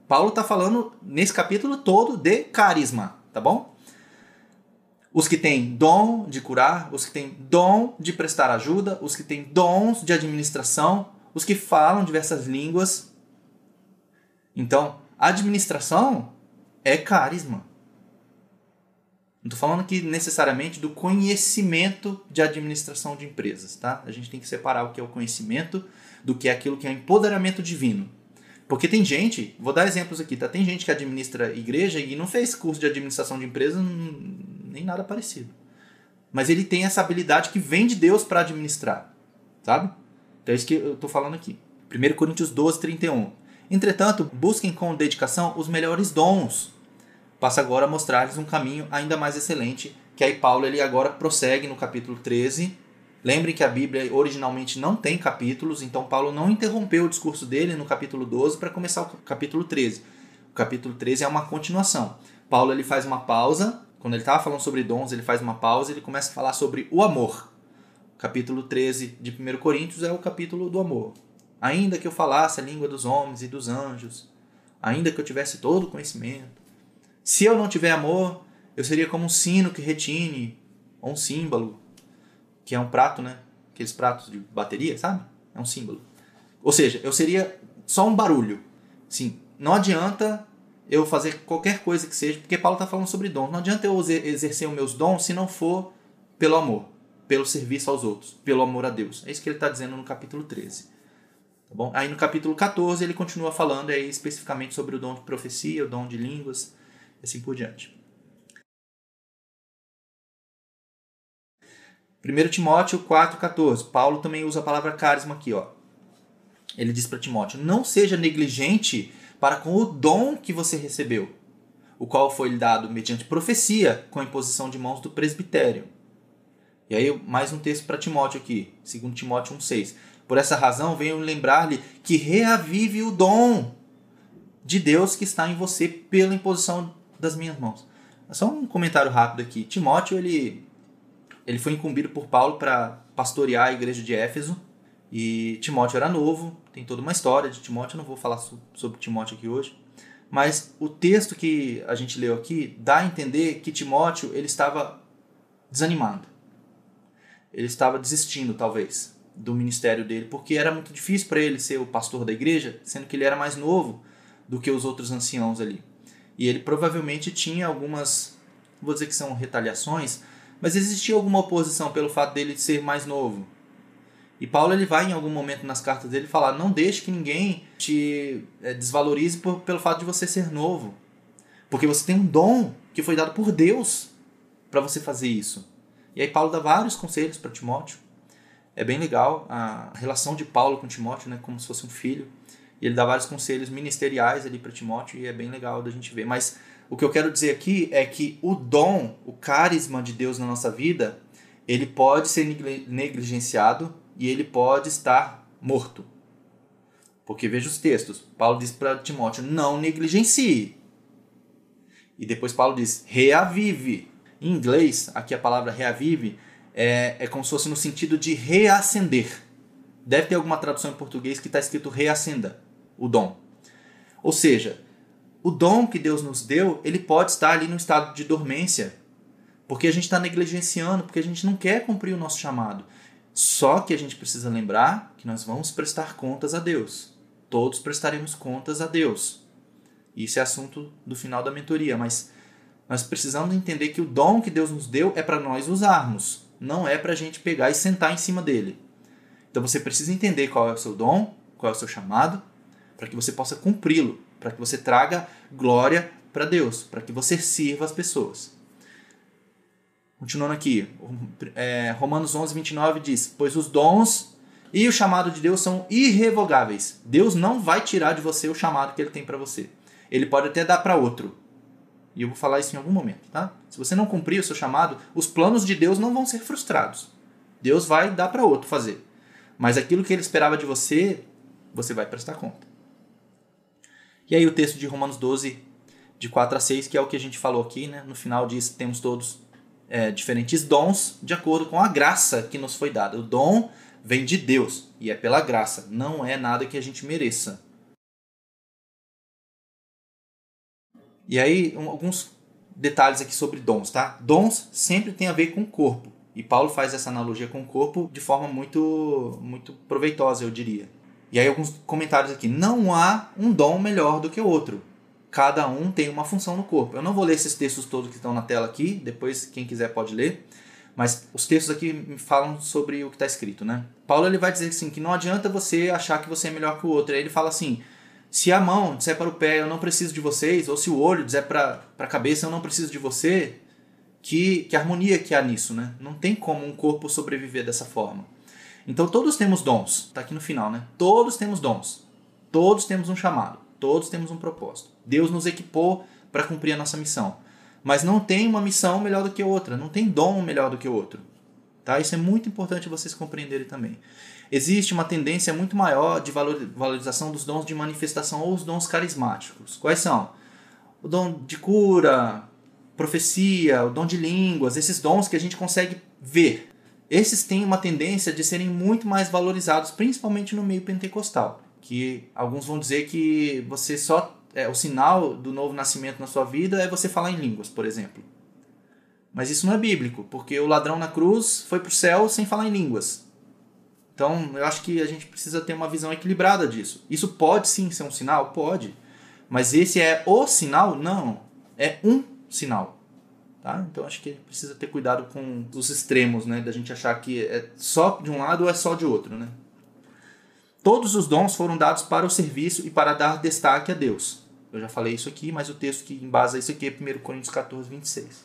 Paulo está falando nesse capítulo todo de carisma, tá bom? Os que têm dom de curar, os que têm dom de prestar ajuda, os que têm dons de administração, os que falam diversas línguas. Então, administração é carisma. Não estou falando aqui necessariamente do conhecimento de administração de empresas, tá? A gente tem que separar o que é o conhecimento do que é aquilo que é empoderamento divino. Porque tem gente, vou dar exemplos aqui, tá? Tem gente que administra igreja e não fez curso de administração de empresa, nem nada parecido. Mas ele tem essa habilidade que vem de Deus para administrar, sabe? Então é isso que eu estou falando aqui. 1 Coríntios 12, 31. Entretanto, busquem com dedicação os melhores dons. Passa agora a mostrar-lhes um caminho ainda mais excelente, que aí Paulo ele agora prossegue no capítulo 13, Lembrem que a Bíblia originalmente não tem capítulos, então Paulo não interrompeu o discurso dele no capítulo 12 para começar o capítulo 13. O capítulo 13 é uma continuação. Paulo ele faz uma pausa, quando ele estava falando sobre dons, ele faz uma pausa e ele começa a falar sobre o amor. Capítulo 13 de 1 Coríntios é o capítulo do amor. Ainda que eu falasse a língua dos homens e dos anjos, ainda que eu tivesse todo o conhecimento, se eu não tiver amor, eu seria como um sino que retine, ou um símbolo que é um prato, né? Aqueles pratos de bateria, sabe? É um símbolo. Ou seja, eu seria só um barulho. Sim, não adianta eu fazer qualquer coisa que seja, porque Paulo está falando sobre dons. Não adianta eu exercer os meus dons se não for pelo amor, pelo serviço aos outros, pelo amor a Deus. É isso que ele está dizendo no capítulo 13. Tá bom? Aí no capítulo 14 ele continua falando aí especificamente sobre o dom de profecia, o dom de línguas, e assim por diante. 1 Timóteo 4,14. Paulo também usa a palavra carisma aqui. Ó. Ele diz para Timóteo: Não seja negligente para com o dom que você recebeu, o qual foi lhe dado mediante profecia com a imposição de mãos do presbitério. E aí, mais um texto para Timóteo aqui, 2 Timóteo 1,6. Por essa razão, venho lembrar-lhe que reavive o dom de Deus que está em você pela imposição das minhas mãos. Só um comentário rápido aqui. Timóteo, ele ele foi incumbido por Paulo para pastorear a igreja de Éfeso. E Timóteo era novo, tem toda uma história de Timóteo, eu não vou falar sobre Timóteo aqui hoje. Mas o texto que a gente leu aqui dá a entender que Timóteo ele estava desanimado. Ele estava desistindo, talvez, do ministério dele, porque era muito difícil para ele ser o pastor da igreja, sendo que ele era mais novo do que os outros anciãos ali. E ele provavelmente tinha algumas, vou dizer que são retaliações, mas existia alguma oposição pelo fato dele ser mais novo. E Paulo ele vai em algum momento nas cartas dele falar: não deixe que ninguém te é, desvalorize por, pelo fato de você ser novo, porque você tem um dom que foi dado por Deus para você fazer isso. E aí Paulo dá vários conselhos para Timóteo. É bem legal a relação de Paulo com Timóteo, né, como se fosse um filho. E ele dá vários conselhos ministeriais ali para Timóteo e é bem legal da gente ver. Mas o que eu quero dizer aqui é que o dom, o carisma de Deus na nossa vida, ele pode ser negligenciado e ele pode estar morto. Porque veja os textos. Paulo diz para Timóteo: não negligencie. E depois Paulo diz: reavive. Em inglês, aqui a palavra reavive é, é como se fosse no sentido de reacender. Deve ter alguma tradução em português que está escrito reacenda o dom. Ou seja, o dom que Deus nos deu, ele pode estar ali no estado de dormência, porque a gente está negligenciando, porque a gente não quer cumprir o nosso chamado. Só que a gente precisa lembrar que nós vamos prestar contas a Deus. Todos prestaremos contas a Deus. Isso é assunto do final da mentoria, mas nós precisamos entender que o dom que Deus nos deu é para nós usarmos, não é para a gente pegar e sentar em cima dele. Então você precisa entender qual é o seu dom, qual é o seu chamado, para que você possa cumpri-lo para que você traga glória para Deus, para que você sirva as pessoas. Continuando aqui, é, Romanos 11, 29 diz: Pois os dons e o chamado de Deus são irrevogáveis. Deus não vai tirar de você o chamado que ele tem para você. Ele pode até dar para outro. E eu vou falar isso em algum momento, tá? Se você não cumprir o seu chamado, os planos de Deus não vão ser frustrados. Deus vai dar para outro fazer. Mas aquilo que ele esperava de você, você vai prestar conta. E aí o texto de Romanos 12, de 4 a 6, que é o que a gente falou aqui, né? no final diz temos todos é, diferentes dons de acordo com a graça que nos foi dada. O dom vem de Deus e é pela graça, não é nada que a gente mereça. E aí, um, alguns detalhes aqui sobre dons, tá? Dons sempre tem a ver com o corpo. E Paulo faz essa analogia com o corpo de forma muito, muito proveitosa, eu diria. E aí alguns comentários aqui. Não há um dom melhor do que o outro. Cada um tem uma função no corpo. Eu não vou ler esses textos todos que estão na tela aqui, depois quem quiser pode ler, mas os textos aqui falam sobre o que está escrito, né? Paulo ele vai dizer assim, que não adianta você achar que você é melhor que o outro. Aí ele fala assim, se a mão disser para o pé, eu não preciso de vocês, ou se o olho disser para a cabeça, eu não preciso de você, que, que harmonia que há nisso, né? Não tem como um corpo sobreviver dessa forma. Então todos temos dons, tá aqui no final, né? Todos temos dons. Todos temos um chamado, todos temos um propósito. Deus nos equipou para cumprir a nossa missão. Mas não tem uma missão melhor do que outra, não tem dom melhor do que outro. Tá? Isso é muito importante vocês compreenderem também. Existe uma tendência muito maior de valorização dos dons de manifestação ou os dons carismáticos. Quais são? O dom de cura, profecia, o dom de línguas, esses dons que a gente consegue ver. Esses têm uma tendência de serem muito mais valorizados, principalmente no meio pentecostal que alguns vão dizer que você só é, o sinal do novo nascimento na sua vida é você falar em línguas, por exemplo. Mas isso não é bíblico, porque o ladrão na cruz foi para o céu sem falar em línguas. Então, eu acho que a gente precisa ter uma visão equilibrada disso. Isso pode sim ser um sinal? Pode. Mas esse é o sinal? Não. É um sinal. Tá? Então, acho que precisa ter cuidado com os extremos, né? Da gente achar que é só de um lado ou é só de outro, né? Todos os dons foram dados para o serviço e para dar destaque a Deus. Eu já falei isso aqui, mas o texto que embasa isso aqui é 1 Coríntios 14, 26.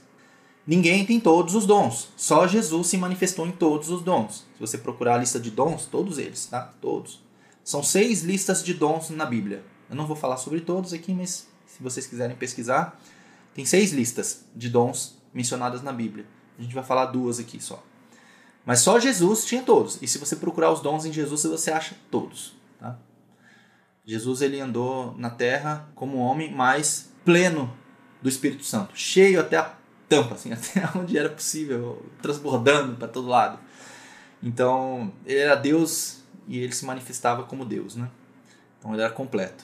Ninguém tem todos os dons, só Jesus se manifestou em todos os dons. Se você procurar a lista de dons, todos eles, tá? Todos. São seis listas de dons na Bíblia. Eu não vou falar sobre todos aqui, mas se vocês quiserem pesquisar, tem seis listas de dons mencionadas na Bíblia. A gente vai falar duas aqui só. Mas só Jesus tinha todos. E se você procurar os dons em Jesus, você acha todos. Jesus ele andou na terra como homem mais pleno do Espírito Santo, cheio até a tampa, assim, até onde era possível, transbordando para todo lado. Então, ele era Deus e ele se manifestava como Deus, né? Então ele era completo.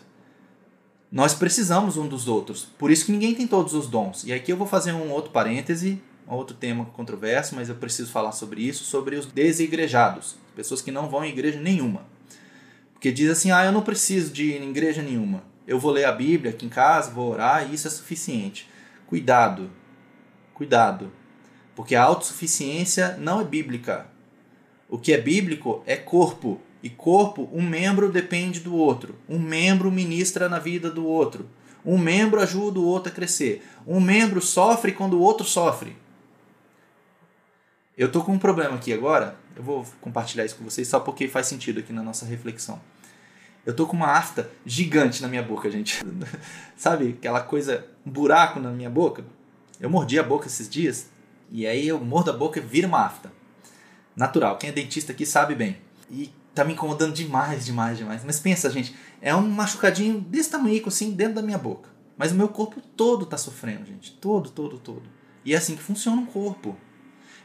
Nós precisamos um dos outros, por isso que ninguém tem todos os dons. E aqui eu vou fazer um outro parêntese outro tema controverso, mas eu preciso falar sobre isso, sobre os desigrejados, pessoas que não vão em igreja nenhuma. Porque diz assim: "Ah, eu não preciso de igreja nenhuma. Eu vou ler a Bíblia aqui em casa, vou orar e isso é suficiente". Cuidado. Cuidado. Porque a autossuficiência não é bíblica. O que é bíblico é corpo, e corpo, um membro depende do outro. Um membro ministra na vida do outro. Um membro ajuda o outro a crescer. Um membro sofre quando o outro sofre. Eu tô com um problema aqui agora, eu vou compartilhar isso com vocês só porque faz sentido aqui na nossa reflexão. Eu tô com uma afta gigante na minha boca, gente. Sabe aquela coisa, um buraco na minha boca? Eu mordi a boca esses dias e aí eu mordo a boca e vira uma afta. Natural, quem é dentista aqui sabe bem. E tá me incomodando demais, demais, demais. Mas pensa, gente, é um machucadinho desse tamanho assim dentro da minha boca. Mas o meu corpo todo tá sofrendo, gente. Todo, todo, todo. E é assim que funciona o corpo.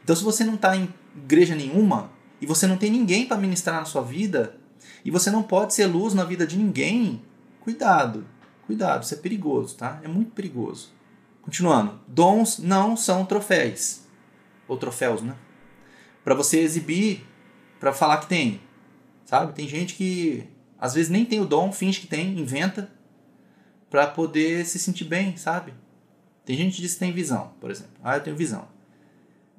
Então, se você não está em igreja nenhuma e você não tem ninguém para ministrar na sua vida e você não pode ser luz na vida de ninguém, cuidado, cuidado, isso é perigoso, tá? É muito perigoso. Continuando, dons não são troféus ou troféus, né? Para você exibir, para falar que tem, sabe? Tem gente que às vezes nem tem o dom, finge que tem, inventa para poder se sentir bem, sabe? Tem gente que diz que tem visão, por exemplo. Ah, eu tenho visão.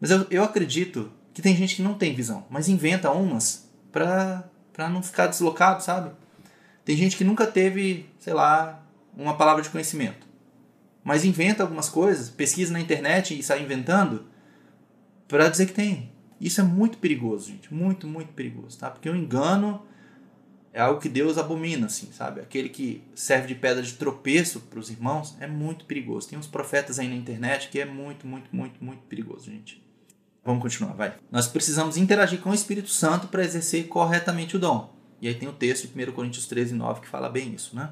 Mas eu, eu acredito que tem gente que não tem visão, mas inventa umas pra, pra não ficar deslocado, sabe? Tem gente que nunca teve, sei lá, uma palavra de conhecimento, mas inventa algumas coisas, pesquisa na internet e sai inventando para dizer que tem. Isso é muito perigoso, gente, muito, muito perigoso, tá? Porque o engano é algo que Deus abomina, assim, sabe? Aquele que serve de pedra de tropeço para os irmãos é muito perigoso. Tem uns profetas aí na internet que é muito, muito, muito, muito perigoso, gente. Vamos continuar, vai. Nós precisamos interagir com o Espírito Santo para exercer corretamente o dom. E aí tem o texto de 1 Coríntios 13, 9 que fala bem isso, né?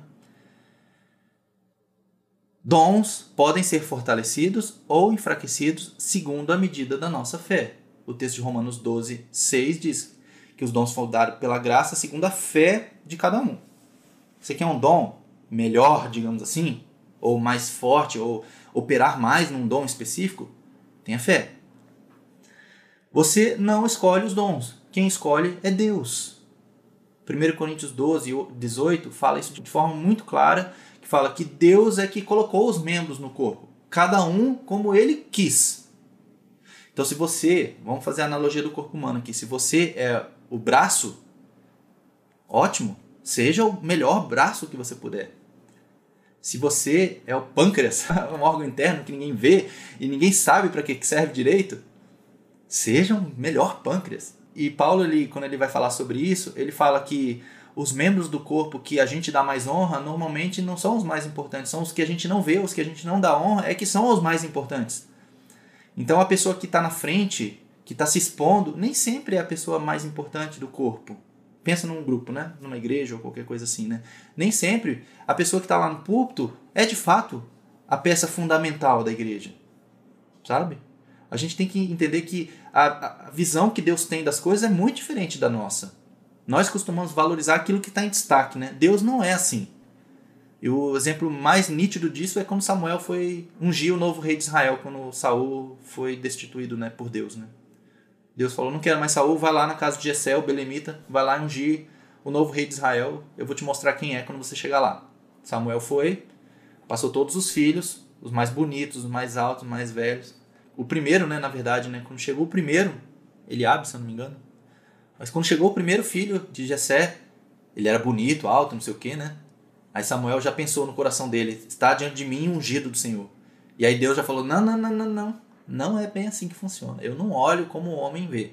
Dons podem ser fortalecidos ou enfraquecidos segundo a medida da nossa fé. O texto de Romanos 12, 6 diz que os dons foram dados pela graça segundo a fé de cada um. Você quer um dom melhor, digamos assim, ou mais forte, ou operar mais num dom específico? Tenha fé. Você não escolhe os dons. Quem escolhe é Deus. 1 Coríntios 12, 18 fala isso de forma muito clara, que fala que Deus é que colocou os membros no corpo, cada um como ele quis. Então, se você, vamos fazer a analogia do corpo humano aqui, se você é o braço, ótimo, seja o melhor braço que você puder. Se você é o pâncreas, um órgão interno que ninguém vê e ninguém sabe para que serve direito, seja o melhor pâncreas. E Paulo, ele, quando ele vai falar sobre isso, ele fala que os membros do corpo que a gente dá mais honra normalmente não são os mais importantes, são os que a gente não vê, os que a gente não dá honra, é que são os mais importantes. Então a pessoa que está na frente, que está se expondo, nem sempre é a pessoa mais importante do corpo. Pensa num grupo, né? Numa igreja ou qualquer coisa assim, né? Nem sempre a pessoa que está lá no púlpito é de fato a peça fundamental da igreja. Sabe? A gente tem que entender que a, a visão que Deus tem das coisas é muito diferente da nossa. Nós costumamos valorizar aquilo que está em destaque, né? Deus não é assim. E o exemplo mais nítido disso é quando Samuel foi ungir o novo rei de Israel, quando Saul foi destituído né, por Deus. Né? Deus falou: Não quero mais Saul, vai lá na casa de Jessé, o Belemita, vai lá ungir o novo rei de Israel, eu vou te mostrar quem é quando você chegar lá. Samuel foi, passou todos os filhos, os mais bonitos, os mais altos, os mais velhos. O primeiro, né, na verdade, né, quando chegou o primeiro, Eliabe, se eu não me engano, mas quando chegou o primeiro filho de Jessé, ele era bonito, alto, não sei o que, né? Aí Samuel já pensou no coração dele: está diante de mim ungido do Senhor. E aí Deus já falou: não, não, não, não, não. Não é bem assim que funciona. Eu não olho como o homem vê.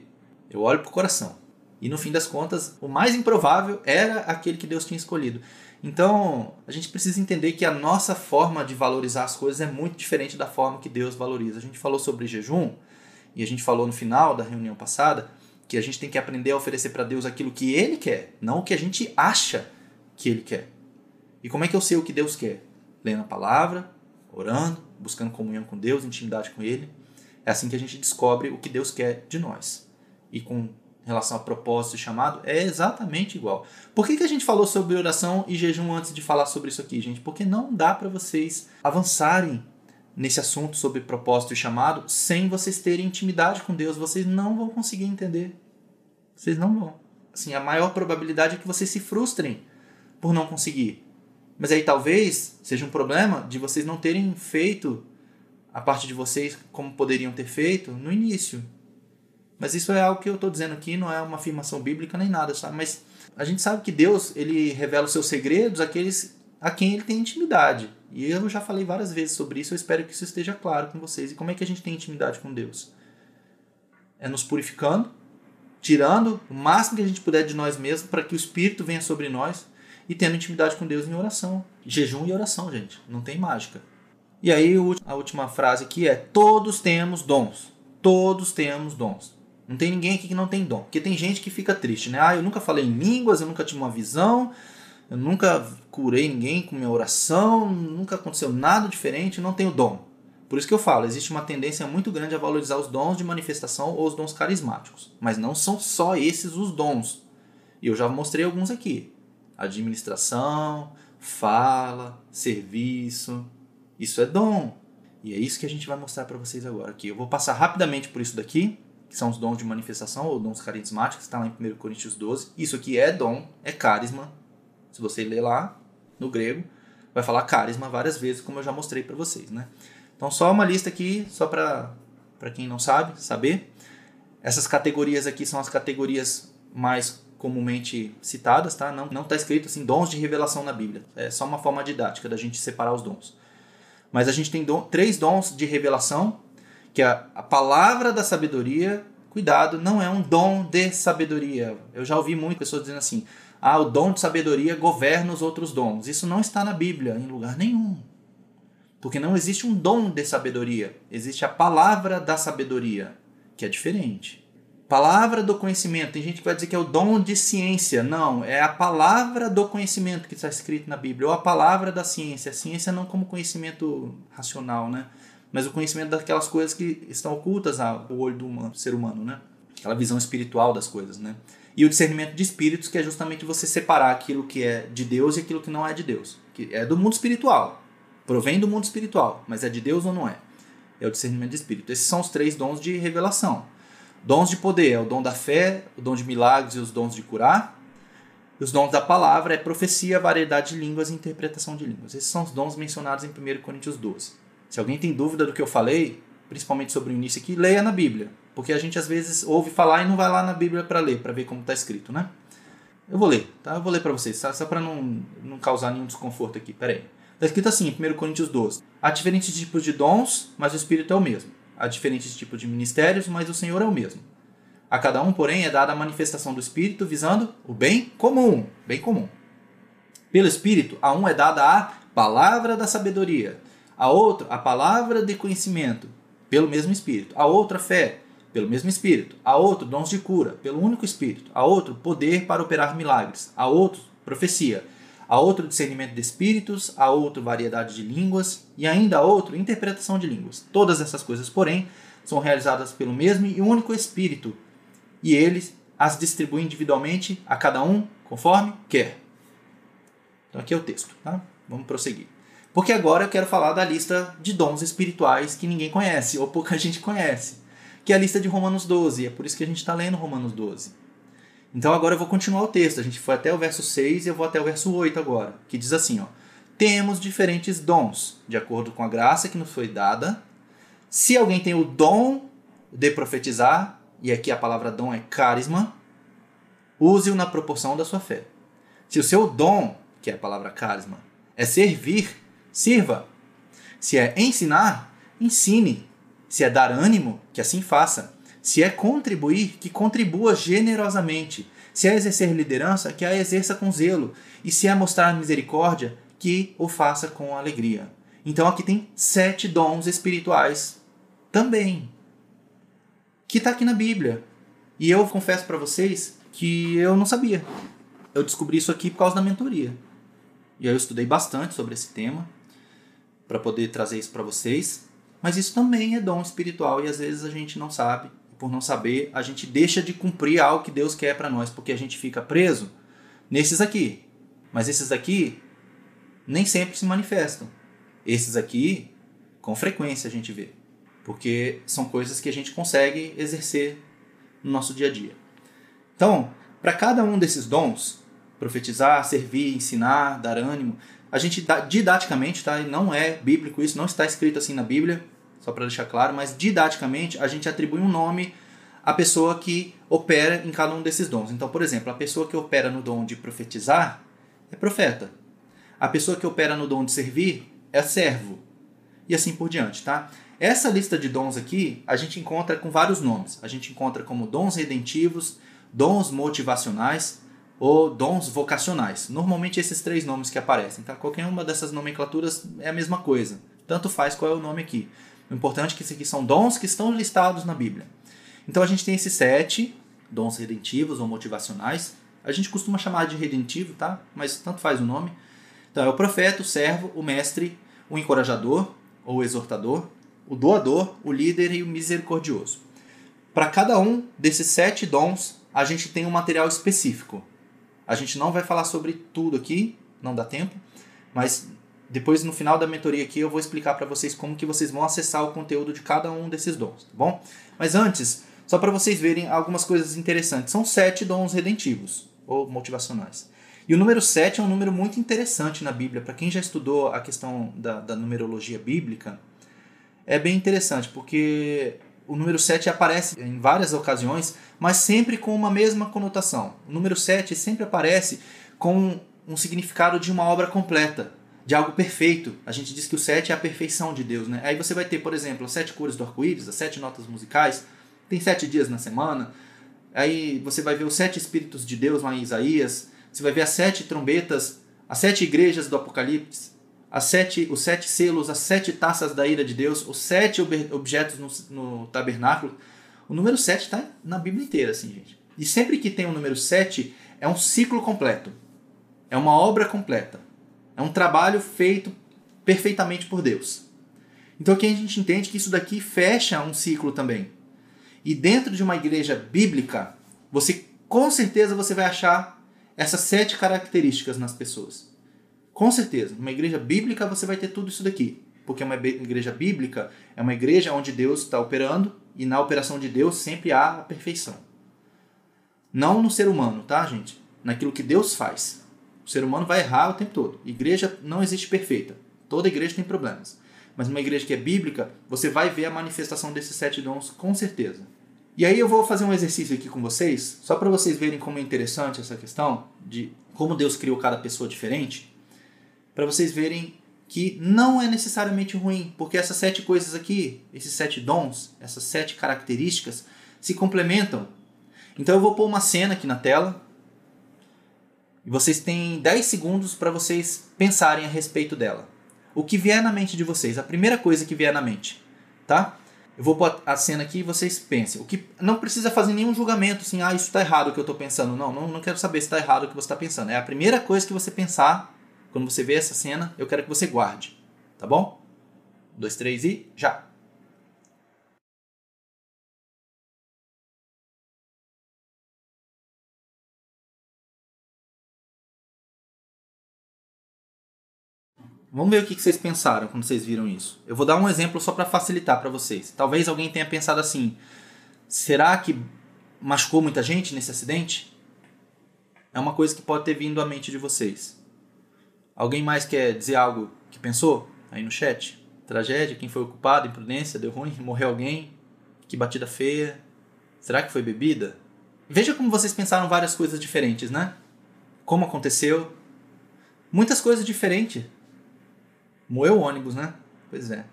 Eu olho para o coração. E no fim das contas, o mais improvável era aquele que Deus tinha escolhido. Então, a gente precisa entender que a nossa forma de valorizar as coisas é muito diferente da forma que Deus valoriza. A gente falou sobre jejum, e a gente falou no final da reunião passada, que a gente tem que aprender a oferecer para Deus aquilo que Ele quer, não o que a gente acha que Ele quer. E como é que eu sei o que Deus quer? Lendo a palavra, orando, buscando comunhão com Deus, intimidade com Ele. É assim que a gente descobre o que Deus quer de nós. E com relação a propósito e chamado, é exatamente igual. Por que, que a gente falou sobre oração e jejum antes de falar sobre isso aqui, gente? Porque não dá para vocês avançarem nesse assunto sobre propósito e chamado sem vocês terem intimidade com Deus. Vocês não vão conseguir entender. Vocês não vão. Assim, a maior probabilidade é que vocês se frustrem por não conseguir. Mas aí talvez seja um problema de vocês não terem feito a parte de vocês como poderiam ter feito no início. Mas isso é algo que eu estou dizendo aqui, não é uma afirmação bíblica nem nada, sabe? Mas a gente sabe que Deus ele revela os seus segredos àqueles a quem ele tem intimidade. E eu já falei várias vezes sobre isso, eu espero que isso esteja claro com vocês. E como é que a gente tem intimidade com Deus? É nos purificando, tirando o máximo que a gente puder de nós mesmos para que o Espírito venha sobre nós e tendo intimidade com Deus em oração. Jejum e oração, gente. Não tem mágica. E aí a última frase aqui é: todos temos dons. Todos temos dons. Não tem ninguém aqui que não tem dom. Porque tem gente que fica triste, né? Ah, eu nunca falei em línguas, eu nunca tive uma visão, eu nunca curei ninguém com minha oração, nunca aconteceu nada diferente, não tenho dom. Por isso que eu falo, existe uma tendência muito grande a valorizar os dons de manifestação ou os dons carismáticos. Mas não são só esses os dons. E eu já mostrei alguns aqui administração, fala, serviço. Isso é dom. E é isso que a gente vai mostrar para vocês agora aqui. Eu vou passar rapidamente por isso daqui, que são os dons de manifestação ou dons carismáticos, está lá em 1 Coríntios 12. Isso aqui é dom, é carisma. Se você ler lá no grego, vai falar carisma várias vezes, como eu já mostrei para vocês, né? Então só uma lista aqui, só para quem não sabe, saber. Essas categorias aqui são as categorias mais comumente citadas, tá? Não está escrito assim dons de revelação na Bíblia. É só uma forma didática da gente separar os dons. Mas a gente tem três dons de revelação, que a, a palavra da sabedoria. Cuidado, não é um dom de sabedoria. Eu já ouvi muitas pessoas dizendo assim: "Ah, o dom de sabedoria governa os outros dons". Isso não está na Bíblia em lugar nenhum. Porque não existe um dom de sabedoria, existe a palavra da sabedoria, que é diferente. Palavra do conhecimento. Tem gente que vai dizer que é o dom de ciência. Não, é a palavra do conhecimento que está escrito na Bíblia, ou a palavra da ciência. A ciência não como conhecimento racional, né? Mas o conhecimento daquelas coisas que estão ocultas ao olho do humano, ser humano, né? Aquela visão espiritual das coisas, né? E o discernimento de espíritos, que é justamente você separar aquilo que é de Deus e aquilo que não é de Deus. Que é do mundo espiritual. Provém do mundo espiritual, mas é de Deus ou não é? É o discernimento de espírito. Esses são os três dons de revelação. Dons de poder é o dom da fé, o dom de milagres e os dons de curar. Os dons da palavra é profecia, variedade de línguas e interpretação de línguas. Esses são os dons mencionados em 1 Coríntios 12. Se alguém tem dúvida do que eu falei, principalmente sobre o início aqui, leia na Bíblia. Porque a gente às vezes ouve falar e não vai lá na Bíblia para ler, para ver como está escrito, né? Eu vou ler, tá? Eu vou ler para vocês, só, só para não, não causar nenhum desconforto aqui. Pera aí. Está escrito assim, em 1 Coríntios 12. Há diferentes tipos de dons, mas o Espírito é o mesmo. Há diferentes tipos de ministérios, mas o Senhor é o mesmo. A cada um, porém, é dada a manifestação do Espírito visando o bem comum. Bem comum. Pelo Espírito, a um é dada a palavra da sabedoria, a outro a palavra de conhecimento, pelo mesmo Espírito, a outra fé, pelo mesmo Espírito, a outro dons de cura, pelo único Espírito, a outro poder para operar milagres, a outro profecia, a outro discernimento de espíritos, a outro variedade de línguas e ainda a outro interpretação de línguas. Todas essas coisas, porém, são realizadas pelo mesmo e único Espírito, e ele as distribui individualmente a cada um conforme quer. Então aqui é o texto, tá? Vamos prosseguir. Porque agora eu quero falar da lista de dons espirituais que ninguém conhece, ou pouca gente conhece, que é a lista de Romanos 12. É por isso que a gente está lendo Romanos 12. Então agora eu vou continuar o texto. A gente foi até o verso 6 e eu vou até o verso 8 agora, que diz assim, ó: Temos diferentes dons, de acordo com a graça que nos foi dada. Se alguém tem o dom de profetizar, e aqui a palavra dom é carisma, use-o na proporção da sua fé. Se o seu dom, que é a palavra carisma, é servir, sirva. Se é ensinar, ensine. Se é dar ânimo, que assim faça. Se é contribuir, que contribua generosamente. Se é exercer liderança, que a exerça com zelo. E se é mostrar misericórdia, que o faça com alegria. Então aqui tem sete dons espirituais também que está aqui na Bíblia. E eu confesso para vocês que eu não sabia. Eu descobri isso aqui por causa da mentoria. E aí eu estudei bastante sobre esse tema para poder trazer isso para vocês. Mas isso também é dom espiritual e às vezes a gente não sabe. Por não saber, a gente deixa de cumprir algo que Deus quer para nós, porque a gente fica preso nesses aqui. Mas esses aqui nem sempre se manifestam. Esses aqui, com frequência a gente vê porque são coisas que a gente consegue exercer no nosso dia a dia. Então, para cada um desses dons, profetizar, servir, ensinar, dar ânimo, a gente didaticamente, tá? E não é bíblico isso, não está escrito assim na Bíblia, só para deixar claro, mas didaticamente a gente atribui um nome à pessoa que opera em cada um desses dons. Então, por exemplo, a pessoa que opera no dom de profetizar é profeta. A pessoa que opera no dom de servir é servo. E assim por diante, tá? Essa lista de dons aqui a gente encontra com vários nomes. A gente encontra como dons redentivos, dons motivacionais ou dons vocacionais. Normalmente esses três nomes que aparecem. Tá? Qualquer uma dessas nomenclaturas é a mesma coisa. Tanto faz qual é o nome aqui. O importante é que esses aqui são dons que estão listados na Bíblia. Então a gente tem esses sete dons redentivos ou motivacionais. A gente costuma chamar de redentivo, tá? Mas tanto faz o nome. Então é o profeta, o servo, o mestre, o encorajador ou exortador, o doador, o líder e o misericordioso. Para cada um desses sete dons, a gente tem um material específico. A gente não vai falar sobre tudo aqui, não dá tempo, mas depois no final da mentoria aqui eu vou explicar para vocês como que vocês vão acessar o conteúdo de cada um desses dons, tá bom? Mas antes, só para vocês verem algumas coisas interessantes. São sete dons redentivos ou motivacionais. E o número 7 é um número muito interessante na Bíblia. Para quem já estudou a questão da, da numerologia bíblica, é bem interessante, porque o número 7 aparece em várias ocasiões, mas sempre com uma mesma conotação. O número 7 sempre aparece com um significado de uma obra completa, de algo perfeito. A gente diz que o 7 é a perfeição de Deus. Né? Aí você vai ter, por exemplo, as sete cores do arco-íris, as sete notas musicais, tem sete dias na semana. Aí você vai ver os sete espíritos de Deus lá em Isaías, você vai ver as sete trombetas, as sete igrejas do Apocalipse, as sete, os sete selos, as sete taças da ira de Deus, os sete objetos no, no tabernáculo. O número 7 está na Bíblia inteira, assim, gente. E sempre que tem o um número 7, é um ciclo completo. É uma obra completa. É um trabalho feito perfeitamente por Deus. Então aqui a gente entende que isso daqui fecha um ciclo também. E dentro de uma igreja bíblica, você com certeza você vai achar essas sete características nas pessoas. Com certeza, numa igreja bíblica você vai ter tudo isso daqui. Porque uma igreja bíblica é uma igreja onde Deus está operando e na operação de Deus sempre há a perfeição. Não no ser humano, tá, gente? naquilo que Deus faz. O ser humano vai errar o tempo todo. Igreja não existe perfeita. Toda igreja tem problemas. Mas uma igreja que é bíblica, você vai ver a manifestação desses sete dons com certeza. E aí eu vou fazer um exercício aqui com vocês, só para vocês verem como é interessante essa questão de como Deus criou cada pessoa diferente, para vocês verem que não é necessariamente ruim, porque essas sete coisas aqui, esses sete dons, essas sete características, se complementam. Então eu vou pôr uma cena aqui na tela, e vocês têm 10 segundos para vocês pensarem a respeito dela. O que vier na mente de vocês, a primeira coisa que vier na mente, tá? Eu vou pôr a cena aqui e vocês pensem. O que não precisa fazer nenhum julgamento assim, ah, isso está errado o que eu estou pensando. Não, não, não quero saber se está errado o que você está pensando. É a primeira coisa que você pensar quando você vê essa cena, eu quero que você guarde. Tá bom? Um, dois, três e já! Vamos ver o que vocês pensaram quando vocês viram isso. Eu vou dar um exemplo só para facilitar para vocês. Talvez alguém tenha pensado assim: será que machucou muita gente nesse acidente? É uma coisa que pode ter vindo à mente de vocês. Alguém mais quer dizer algo que pensou aí no chat? Tragédia, quem foi o culpado, imprudência, deu ruim, morreu alguém, que batida feia. Será que foi bebida? Veja como vocês pensaram várias coisas diferentes, né? Como aconteceu? Muitas coisas diferentes. Moeu o ônibus, né? Pois é.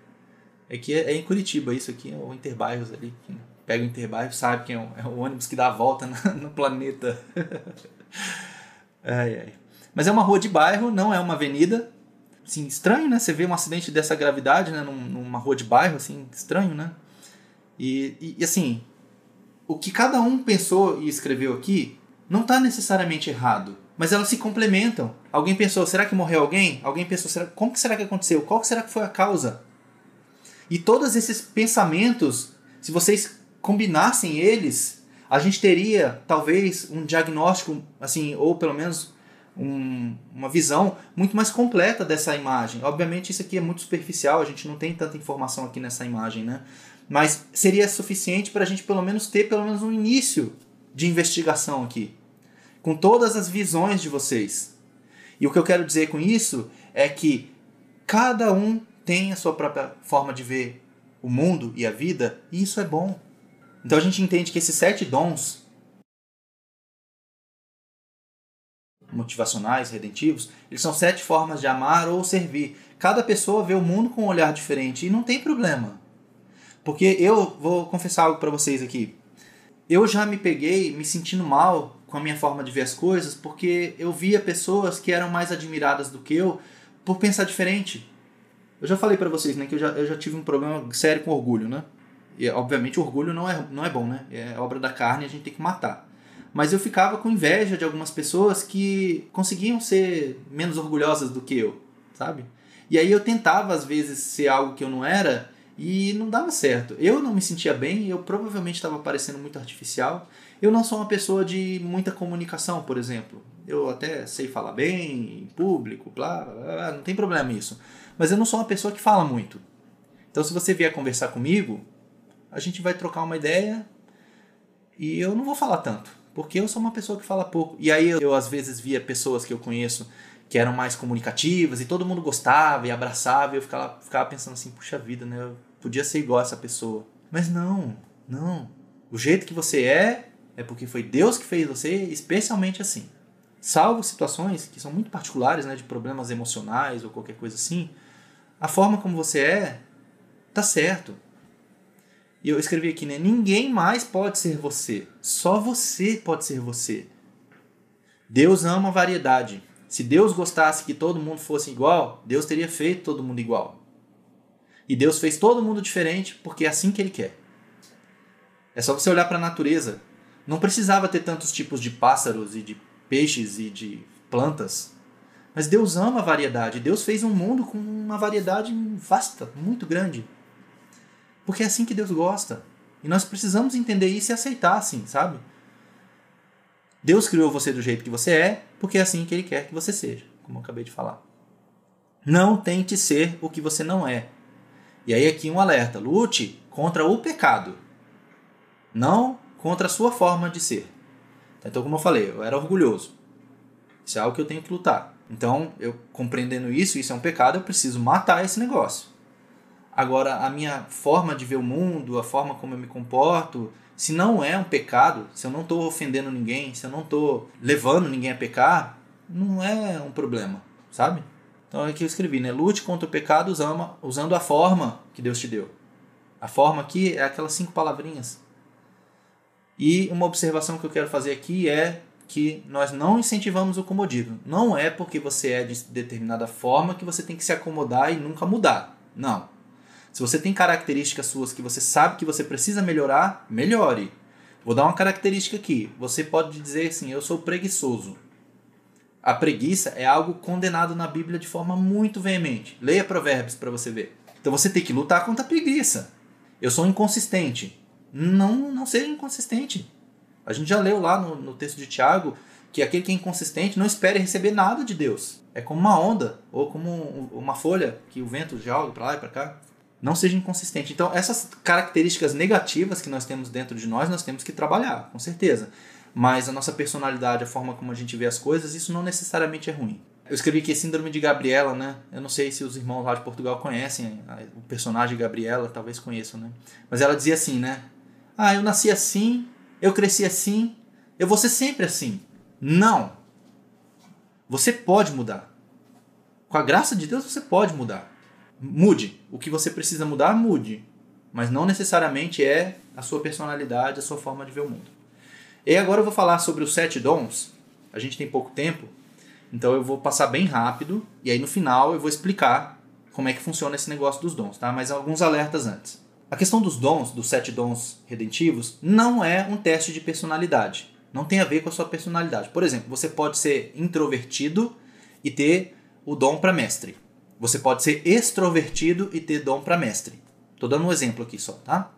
É que é, é em Curitiba, isso aqui é o Interbairros ali. Quem pega o Interbairro sabe que é o, é o ônibus que dá a volta no planeta. ai, ai. Mas é uma rua de bairro, não é uma avenida. Assim, estranho, né? Você vê um acidente dessa gravidade, né? Numa rua de bairro, assim, estranho, né? E, e, e assim, o que cada um pensou e escreveu aqui não está necessariamente errado, mas elas se complementam. Alguém pensou, será que morreu alguém? Alguém pensou, será, como que será que aconteceu? Qual será que foi a causa? E todos esses pensamentos, se vocês combinassem eles, a gente teria talvez um diagnóstico, assim, ou pelo menos um, uma visão muito mais completa dessa imagem. Obviamente isso aqui é muito superficial, a gente não tem tanta informação aqui nessa imagem, né? Mas seria suficiente para a gente pelo menos ter pelo menos um início de investigação aqui, com todas as visões de vocês. E o que eu quero dizer com isso é que cada um tem a sua própria forma de ver o mundo e a vida, e isso é bom. Então a gente entende que esses sete dons motivacionais, redentivos, eles são sete formas de amar ou servir. Cada pessoa vê o mundo com um olhar diferente e não tem problema. Porque eu vou confessar algo para vocês aqui. Eu já me peguei me sentindo mal com a minha forma de ver as coisas porque eu via pessoas que eram mais admiradas do que eu por pensar diferente. Eu já falei para vocês, né, que eu já, eu já tive um problema sério com orgulho, né? E obviamente orgulho não é, não é bom, né? É obra da carne a gente tem que matar mas eu ficava com inveja de algumas pessoas que conseguiam ser menos orgulhosas do que eu, sabe? E aí eu tentava às vezes ser algo que eu não era e não dava certo. Eu não me sentia bem, eu provavelmente estava parecendo muito artificial. Eu não sou uma pessoa de muita comunicação, por exemplo. Eu até sei falar bem em público, blá, blá, blá, não tem problema isso. Mas eu não sou uma pessoa que fala muito. Então se você vier conversar comigo, a gente vai trocar uma ideia e eu não vou falar tanto porque eu sou uma pessoa que fala pouco. E aí eu, eu às vezes via pessoas que eu conheço que eram mais comunicativas e todo mundo gostava e abraçava e eu ficava, ficava pensando assim, puxa vida, né? Eu podia ser igual essa pessoa. Mas não, não. O jeito que você é é porque foi Deus que fez você especialmente assim. Salvo situações que são muito particulares, né, de problemas emocionais ou qualquer coisa assim, a forma como você é tá certo. E eu escrevi aqui, né? Ninguém mais pode ser você. Só você pode ser você. Deus ama a variedade. Se Deus gostasse que todo mundo fosse igual, Deus teria feito todo mundo igual. E Deus fez todo mundo diferente porque é assim que Ele quer. É só você olhar para a natureza. Não precisava ter tantos tipos de pássaros e de peixes e de plantas. Mas Deus ama a variedade. Deus fez um mundo com uma variedade vasta, muito grande. Porque é assim que Deus gosta. E nós precisamos entender isso e aceitar assim, sabe? Deus criou você do jeito que você é, porque é assim que Ele quer que você seja, como eu acabei de falar. Não tente ser o que você não é. E aí aqui um alerta: lute contra o pecado, não contra a sua forma de ser. Então, como eu falei, eu era orgulhoso. Isso é algo que eu tenho que lutar. Então, eu compreendendo isso, isso é um pecado, eu preciso matar esse negócio. Agora, a minha forma de ver o mundo, a forma como eu me comporto, se não é um pecado, se eu não estou ofendendo ninguém, se eu não estou levando ninguém a pecar, não é um problema, sabe? Então é que eu escrevi, né? Lute contra o pecado usando, a forma que Deus te deu. A forma aqui é aquelas cinco palavrinhas. E uma observação que eu quero fazer aqui é que nós não incentivamos o comodismo. Não é porque você é de determinada forma que você tem que se acomodar e nunca mudar. Não. Se você tem características suas que você sabe que você precisa melhorar, melhore. Vou dar uma característica aqui. Você pode dizer assim: eu sou preguiçoso. A preguiça é algo condenado na Bíblia de forma muito veemente. Leia Provérbios para você ver. Então você tem que lutar contra a preguiça. Eu sou inconsistente. Não, não seja inconsistente. A gente já leu lá no, no texto de Tiago que aquele que é inconsistente não espere receber nada de Deus. É como uma onda ou como uma folha que o vento joga para lá e para cá não seja inconsistente. Então, essas características negativas que nós temos dentro de nós, nós temos que trabalhar, com certeza. Mas a nossa personalidade, a forma como a gente vê as coisas, isso não necessariamente é ruim. Eu escrevi aqui Síndrome de Gabriela, né? Eu não sei se os irmãos lá de Portugal conhecem o personagem Gabriela, talvez conheçam, né? Mas ela dizia assim, né? Ah, eu nasci assim, eu cresci assim, eu vou ser sempre assim. Não! Você pode mudar. Com a graça de Deus, você pode mudar mude. O que você precisa mudar, mude. Mas não necessariamente é a sua personalidade, a sua forma de ver o mundo. E agora eu vou falar sobre os sete dons. A gente tem pouco tempo, então eu vou passar bem rápido e aí no final eu vou explicar como é que funciona esse negócio dos dons, tá? Mas alguns alertas antes. A questão dos dons, dos sete dons redentivos, não é um teste de personalidade. Não tem a ver com a sua personalidade. Por exemplo, você pode ser introvertido e ter o dom para mestre. Você pode ser extrovertido e ter dom para mestre. Estou dando um exemplo aqui só, tá?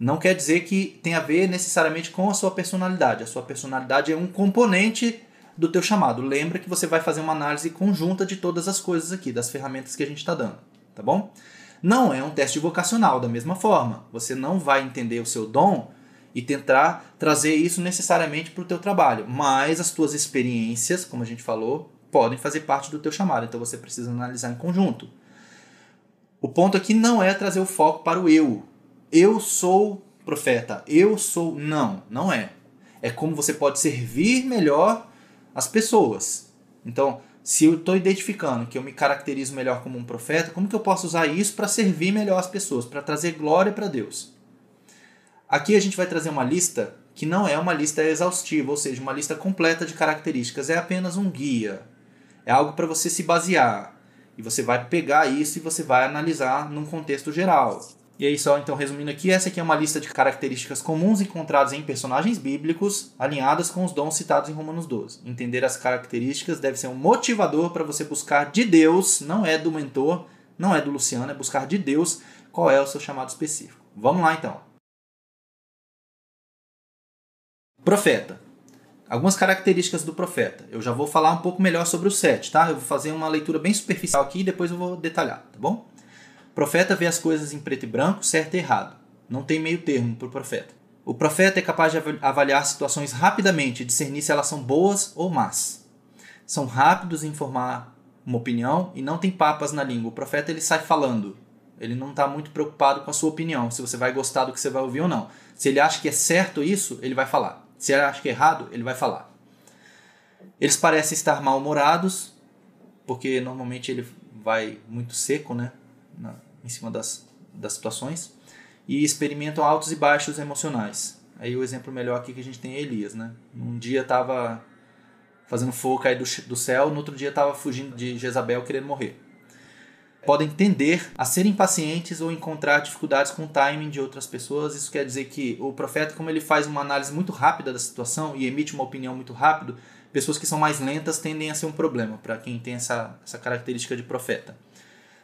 Não quer dizer que tem a ver necessariamente com a sua personalidade. A sua personalidade é um componente do teu chamado. Lembra que você vai fazer uma análise conjunta de todas as coisas aqui, das ferramentas que a gente está dando, tá bom? Não é um teste vocacional da mesma forma. Você não vai entender o seu dom e tentar trazer isso necessariamente para o teu trabalho, mas as tuas experiências, como a gente falou, podem fazer parte do teu chamado, então você precisa analisar em conjunto. O ponto aqui não é trazer o foco para o eu. Eu sou profeta, eu sou. Não, não é. É como você pode servir melhor as pessoas. Então, se eu estou identificando que eu me caracterizo melhor como um profeta, como que eu posso usar isso para servir melhor as pessoas, para trazer glória para Deus? Aqui a gente vai trazer uma lista que não é uma lista exaustiva, ou seja, uma lista completa de características, é apenas um guia, é algo para você se basear. E você vai pegar isso e você vai analisar num contexto geral. E aí, só então resumindo aqui, essa aqui é uma lista de características comuns encontradas em personagens bíblicos, alinhadas com os dons citados em Romanos 12. Entender as características deve ser um motivador para você buscar de Deus, não é do mentor, não é do Luciano, é buscar de Deus qual é o seu chamado específico. Vamos lá então. Profeta algumas características do profeta. Eu já vou falar um pouco melhor sobre o sete, tá? Eu vou fazer uma leitura bem superficial aqui e depois eu vou detalhar, tá bom? O profeta vê as coisas em preto e branco, certo e errado. Não tem meio termo para o profeta. O profeta é capaz de avaliar situações rapidamente e discernir se elas são boas ou más. São rápidos em formar uma opinião e não tem papas na língua. O profeta ele sai falando. Ele não está muito preocupado com a sua opinião, se você vai gostar do que você vai ouvir ou não. Se ele acha que é certo isso, ele vai falar. Se ele acha que é errado, ele vai falar. Eles parecem estar mal-humorados, porque normalmente ele vai muito seco, né? Na, em cima das, das situações. E experimentam altos e baixos emocionais. Aí o exemplo melhor aqui que a gente tem é Elias, né? Um dia estava fazendo fogo cair do, do céu, no outro dia estava fugindo de Jezabel querendo morrer podem tender a ser impacientes ou encontrar dificuldades com o timing de outras pessoas. Isso quer dizer que o profeta, como ele faz uma análise muito rápida da situação e emite uma opinião muito rápido, pessoas que são mais lentas tendem a ser um problema para quem tem essa, essa característica de profeta.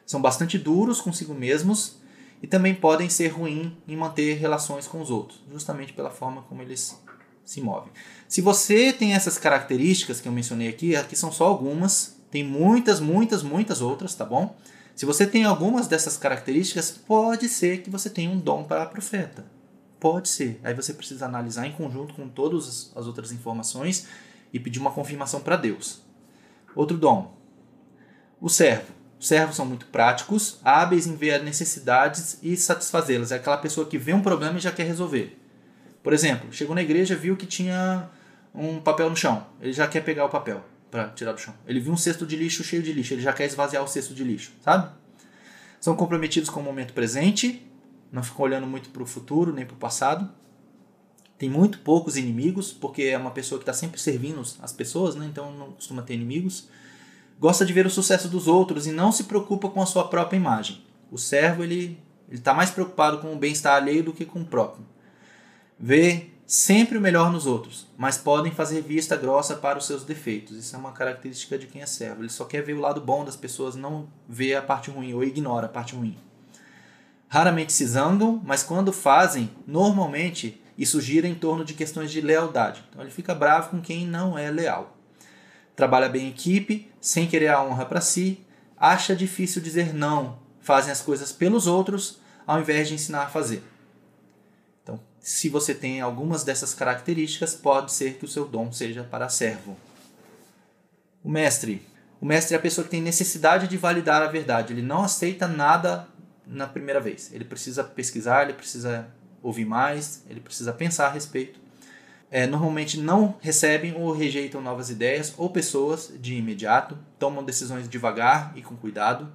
São bastante duros consigo mesmos e também podem ser ruins em manter relações com os outros, justamente pela forma como eles se movem. Se você tem essas características que eu mencionei aqui, aqui são só algumas, tem muitas, muitas, muitas outras, tá bom? Se você tem algumas dessas características, pode ser que você tenha um dom para profeta. Pode ser. Aí você precisa analisar em conjunto com todas as outras informações e pedir uma confirmação para Deus. Outro dom. O servo. Os servos são muito práticos, hábeis em ver as necessidades e satisfazê-las. É aquela pessoa que vê um problema e já quer resolver. Por exemplo, chegou na igreja, viu que tinha um papel no chão. Ele já quer pegar o papel para tirar do chão. Ele viu um cesto de lixo cheio de lixo, ele já quer esvaziar o cesto de lixo, sabe? São comprometidos com o momento presente, não ficam olhando muito para o futuro nem para o passado. Tem muito poucos inimigos, porque é uma pessoa que está sempre servindo as pessoas, né? então não costuma ter inimigos. Gosta de ver o sucesso dos outros e não se preocupa com a sua própria imagem. O servo ele está mais preocupado com o bem-estar alheio do que com o próprio. Vê sempre o melhor nos outros, mas podem fazer vista grossa para os seus defeitos. Isso é uma característica de quem é servo. Ele só quer ver o lado bom das pessoas, não vê a parte ruim ou ignora a parte ruim. Raramente se zangam, mas quando fazem, normalmente isso gira em torno de questões de lealdade. Então ele fica bravo com quem não é leal. Trabalha bem em equipe, sem querer a honra para si, acha difícil dizer não, fazem as coisas pelos outros ao invés de ensinar a fazer se você tem algumas dessas características, pode ser que o seu dom seja para servo. O mestre. O mestre é a pessoa que tem necessidade de validar a verdade. Ele não aceita nada na primeira vez. Ele precisa pesquisar, ele precisa ouvir mais, ele precisa pensar a respeito. É, normalmente não recebem ou rejeitam novas ideias ou pessoas de imediato, tomam decisões devagar e com cuidado,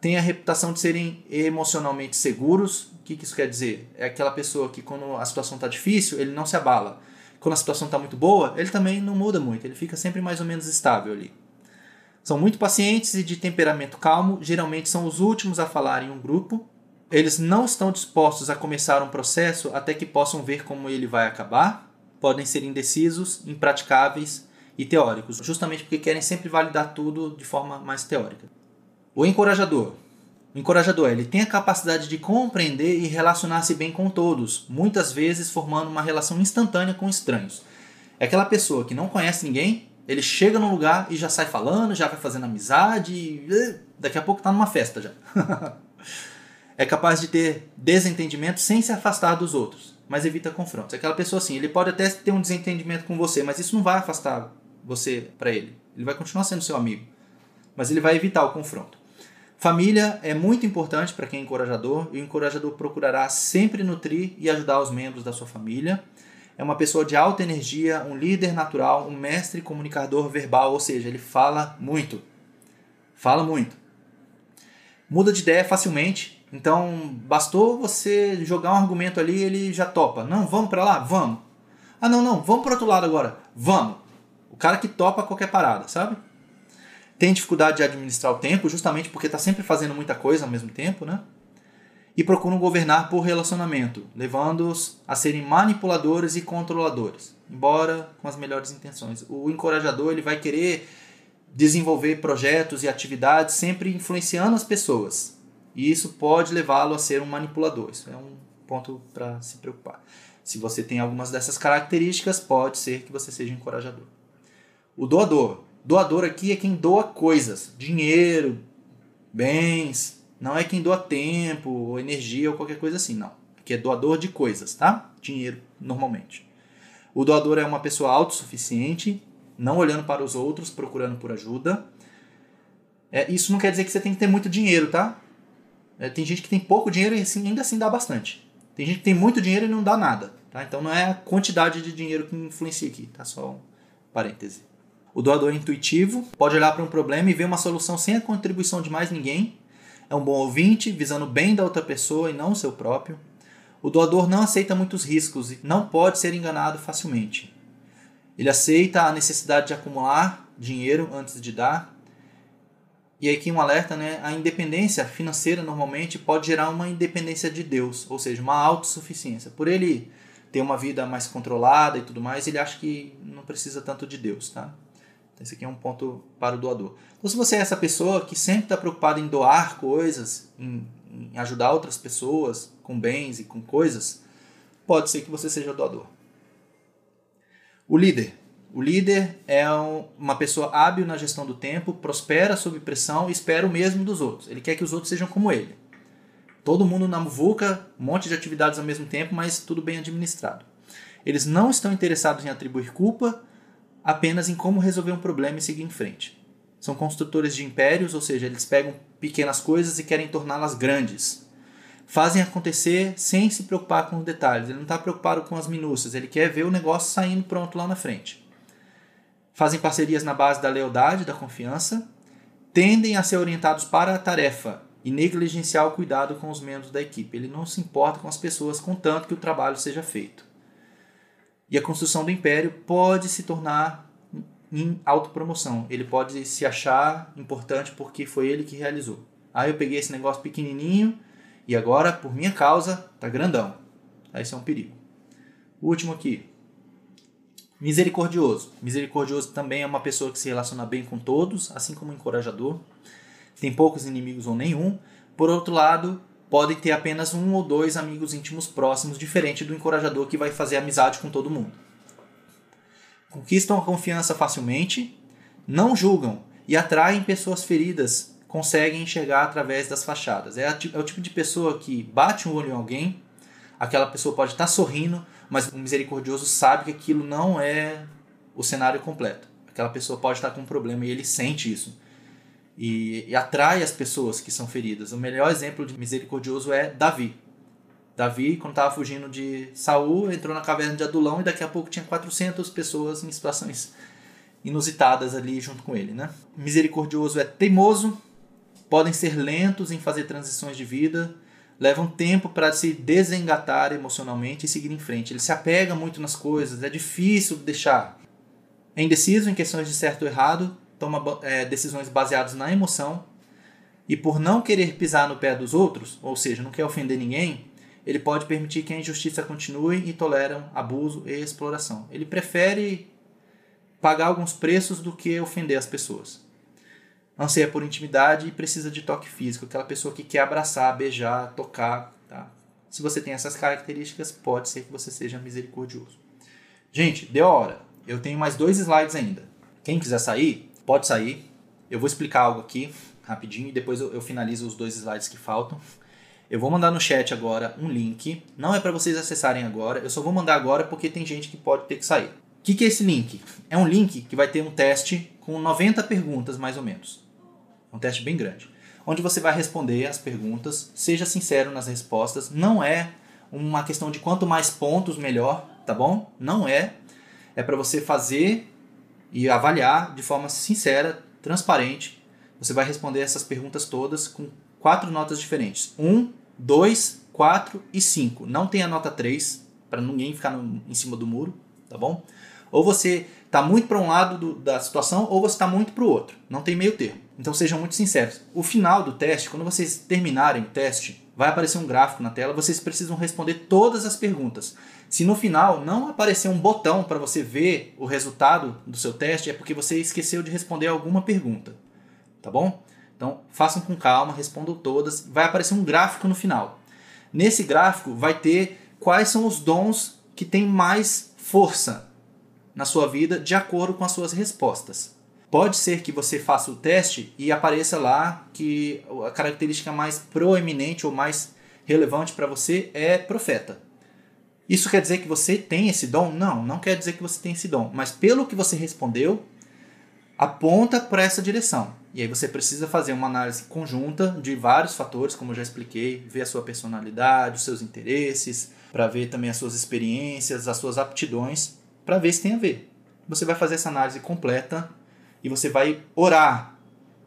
têm a reputação de serem emocionalmente seguros, que, que isso quer dizer? É aquela pessoa que quando a situação está difícil, ele não se abala. Quando a situação está muito boa, ele também não muda muito, ele fica sempre mais ou menos estável ali. São muito pacientes e de temperamento calmo, geralmente são os últimos a falar em um grupo. Eles não estão dispostos a começar um processo até que possam ver como ele vai acabar. Podem ser indecisos, impraticáveis e teóricos, justamente porque querem sempre validar tudo de forma mais teórica. O encorajador. O encorajador, ele tem a capacidade de compreender e relacionar-se bem com todos, muitas vezes formando uma relação instantânea com estranhos. É aquela pessoa que não conhece ninguém, ele chega num lugar e já sai falando, já vai fazendo amizade, e daqui a pouco está numa festa já. é capaz de ter desentendimento sem se afastar dos outros, mas evita confrontos. É aquela pessoa assim, ele pode até ter um desentendimento com você, mas isso não vai afastar você para ele. Ele vai continuar sendo seu amigo, mas ele vai evitar o confronto. Família é muito importante para quem é encorajador, e o encorajador procurará sempre nutrir e ajudar os membros da sua família. É uma pessoa de alta energia, um líder natural, um mestre comunicador verbal, ou seja, ele fala muito. Fala muito. Muda de ideia facilmente, então bastou você jogar um argumento ali, ele já topa. Não, vamos para lá? Vamos. Ah, não, não, vamos para outro lado agora. Vamos. O cara que topa qualquer parada, sabe? Tem dificuldade de administrar o tempo, justamente porque está sempre fazendo muita coisa ao mesmo tempo, né? E procuram governar por relacionamento, levando-os a serem manipuladores e controladores, embora com as melhores intenções. O encorajador ele vai querer desenvolver projetos e atividades sempre influenciando as pessoas, e isso pode levá-lo a ser um manipulador. Isso é um ponto para se preocupar. Se você tem algumas dessas características, pode ser que você seja encorajador. O doador, Doador aqui é quem doa coisas, dinheiro, bens. Não é quem doa tempo, ou energia ou qualquer coisa assim, não. Aqui é doador de coisas, tá? Dinheiro, normalmente. O doador é uma pessoa autossuficiente, não olhando para os outros, procurando por ajuda. É, isso não quer dizer que você tem que ter muito dinheiro, tá? É, tem gente que tem pouco dinheiro e assim, ainda assim dá bastante. Tem gente que tem muito dinheiro e não dá nada. Tá? Então não é a quantidade de dinheiro que influencia aqui, tá? Só um parêntese. O doador é intuitivo, pode olhar para um problema e ver uma solução sem a contribuição de mais ninguém. É um bom ouvinte, visando o bem da outra pessoa e não o seu próprio. O doador não aceita muitos riscos e não pode ser enganado facilmente. Ele aceita a necessidade de acumular dinheiro antes de dar. E aqui um alerta, né? A independência financeira normalmente pode gerar uma independência de Deus, ou seja, uma autossuficiência. Por ele ter uma vida mais controlada e tudo mais, ele acha que não precisa tanto de Deus, tá? Esse aqui é um ponto para o doador. Então, se você é essa pessoa que sempre está preocupada em doar coisas, em, em, ajudar outras pessoas com bens e com coisas, pode ser que você seja doador. O líder. O líder é uma pessoa hábil na gestão do tempo, prospera sob pressão e espera o mesmo dos outros. Ele quer que os outros sejam como ele. Todo mundo na muvuca, um monte de atividades ao mesmo tempo, mas tudo bem administrado. Eles não estão interessados em atribuir culpa apenas em como resolver um problema e seguir em frente. São construtores de impérios, ou seja, eles pegam pequenas coisas e querem torná-las grandes. Fazem acontecer sem se preocupar com os detalhes. Ele não está preocupado com as minúcias, ele quer ver o negócio saindo pronto lá na frente. Fazem parcerias na base da lealdade, da confiança. Tendem a ser orientados para a tarefa e negligenciar o cuidado com os membros da equipe. Ele não se importa com as pessoas, contanto que o trabalho seja feito. E a construção do império pode se tornar em autopromoção. Ele pode se achar importante porque foi ele que realizou. Ah, eu peguei esse negócio pequenininho e agora, por minha causa, tá grandão. Esse é um perigo. O último aqui. Misericordioso. Misericordioso também é uma pessoa que se relaciona bem com todos, assim como encorajador. Tem poucos inimigos ou nenhum. Por outro lado, podem ter apenas um ou dois amigos íntimos próximos, diferente do encorajador que vai fazer amizade com todo mundo conquistam a confiança facilmente, não julgam e atraem pessoas feridas, conseguem enxergar através das fachadas. É, é o tipo de pessoa que bate um olho em alguém, aquela pessoa pode estar sorrindo, mas o misericordioso sabe que aquilo não é o cenário completo. Aquela pessoa pode estar com um problema e ele sente isso. E, e atrai as pessoas que são feridas. O melhor exemplo de misericordioso é Davi. Davi, quando estava fugindo de Saul, entrou na caverna de Adulão e daqui a pouco tinha 400 pessoas em situações inusitadas ali junto com ele. Né? Misericordioso é teimoso, podem ser lentos em fazer transições de vida, levam tempo para se desengatar emocionalmente e seguir em frente. Ele se apega muito nas coisas, é difícil deixar. É indeciso em questões de certo ou errado, toma é, decisões baseadas na emoção e por não querer pisar no pé dos outros, ou seja, não quer ofender ninguém, ele pode permitir que a injustiça continue e toleram abuso e exploração. Ele prefere pagar alguns preços do que ofender as pessoas. Anseia por intimidade e precisa de toque físico, aquela pessoa que quer abraçar, beijar, tocar. Tá? Se você tem essas características, pode ser que você seja misericordioso. Gente, deu a hora. Eu tenho mais dois slides ainda. Quem quiser sair, pode sair. Eu vou explicar algo aqui rapidinho e depois eu, eu finalizo os dois slides que faltam. Eu vou mandar no chat agora um link. Não é para vocês acessarem agora, eu só vou mandar agora porque tem gente que pode ter que sair. O que, que é esse link? É um link que vai ter um teste com 90 perguntas, mais ou menos. É um teste bem grande. Onde você vai responder as perguntas, seja sincero nas respostas. Não é uma questão de quanto mais pontos, melhor, tá bom? Não é. É para você fazer e avaliar de forma sincera, transparente. Você vai responder essas perguntas todas com quatro notas diferentes. Um 2, 4 e 5. Não tem a nota 3 para ninguém ficar no, em cima do muro, tá bom? Ou você está muito para um lado do, da situação ou você está muito para o outro. Não tem meio termo. Então sejam muito sinceros. O final do teste, quando vocês terminarem o teste, vai aparecer um gráfico na tela. Vocês precisam responder todas as perguntas. Se no final não aparecer um botão para você ver o resultado do seu teste, é porque você esqueceu de responder alguma pergunta, tá bom? Então, façam com calma, respondam todas. Vai aparecer um gráfico no final. Nesse gráfico vai ter quais são os dons que têm mais força na sua vida de acordo com as suas respostas. Pode ser que você faça o teste e apareça lá que a característica mais proeminente ou mais relevante para você é profeta. Isso quer dizer que você tem esse dom? Não, não quer dizer que você tem esse dom. Mas pelo que você respondeu, aponta para essa direção. E aí você precisa fazer uma análise conjunta de vários fatores, como eu já expliquei, ver a sua personalidade, os seus interesses, para ver também as suas experiências, as suas aptidões, para ver se tem a ver. Você vai fazer essa análise completa e você vai orar,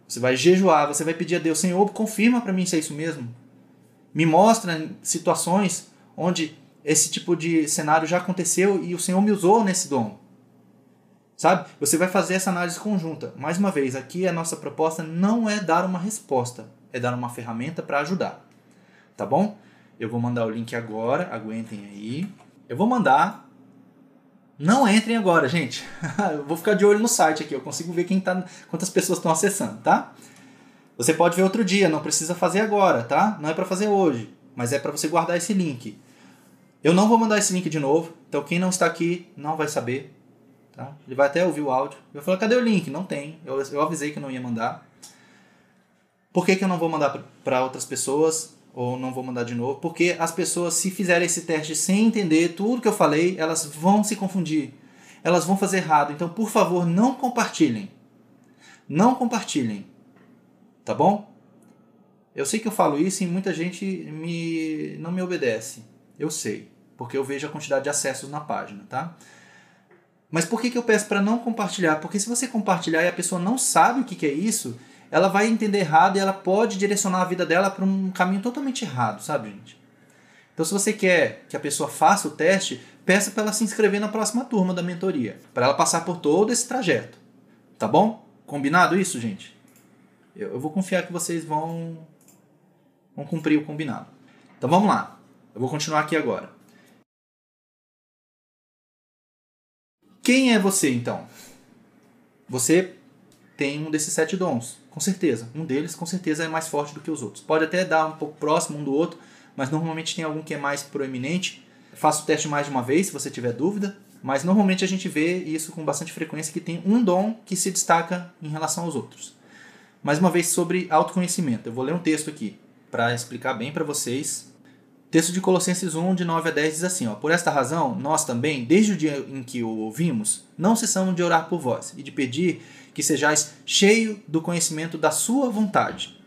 você vai jejuar, você vai pedir a Deus, Senhor, confirma para mim se é isso mesmo. Me mostra situações onde esse tipo de cenário já aconteceu e o Senhor me usou nesse dom. Sabe? Você vai fazer essa análise conjunta. Mais uma vez, aqui a nossa proposta não é dar uma resposta, é dar uma ferramenta para ajudar. Tá bom? Eu vou mandar o link agora, aguentem aí. Eu vou mandar. Não entrem agora, gente. eu vou ficar de olho no site aqui, eu consigo ver quem tá, quantas pessoas estão acessando, tá? Você pode ver outro dia, não precisa fazer agora, tá? Não é para fazer hoje, mas é para você guardar esse link. Eu não vou mandar esse link de novo, então quem não está aqui não vai saber. Tá? Ele vai até ouvir o áudio. Eu falo, cadê o link? Não tem. Eu, eu avisei que não ia mandar. Por que, que eu não vou mandar para outras pessoas? Ou não vou mandar de novo? Porque as pessoas, se fizerem esse teste sem entender tudo que eu falei, elas vão se confundir. elas vão fazer errado. Então, por favor, não compartilhem. Não compartilhem. Tá bom? Eu sei que eu falo isso e muita gente me não me obedece. Eu sei, porque eu vejo a quantidade de acessos na página, tá? Mas por que, que eu peço para não compartilhar? Porque se você compartilhar e a pessoa não sabe o que, que é isso, ela vai entender errado e ela pode direcionar a vida dela para um caminho totalmente errado, sabe, gente? Então, se você quer que a pessoa faça o teste, peça para ela se inscrever na próxima turma da mentoria, para ela passar por todo esse trajeto. Tá bom? Combinado isso, gente? Eu, eu vou confiar que vocês vão, vão cumprir o combinado. Então vamos lá. Eu vou continuar aqui agora. Quem é você então? Você tem um desses sete dons, com certeza. Um deles, com certeza, é mais forte do que os outros. Pode até dar um pouco próximo um do outro, mas normalmente tem algum que é mais proeminente. Faça o teste mais de uma vez, se você tiver dúvida. Mas normalmente a gente vê isso com bastante frequência que tem um dom que se destaca em relação aos outros. Mais uma vez sobre autoconhecimento. Eu vou ler um texto aqui para explicar bem para vocês texto de Colossenses 1, de 9 a 10 diz assim: ó, Por esta razão, nós também, desde o dia em que o ouvimos, não cessamos de orar por vós e de pedir que sejais cheio do conhecimento da Sua vontade,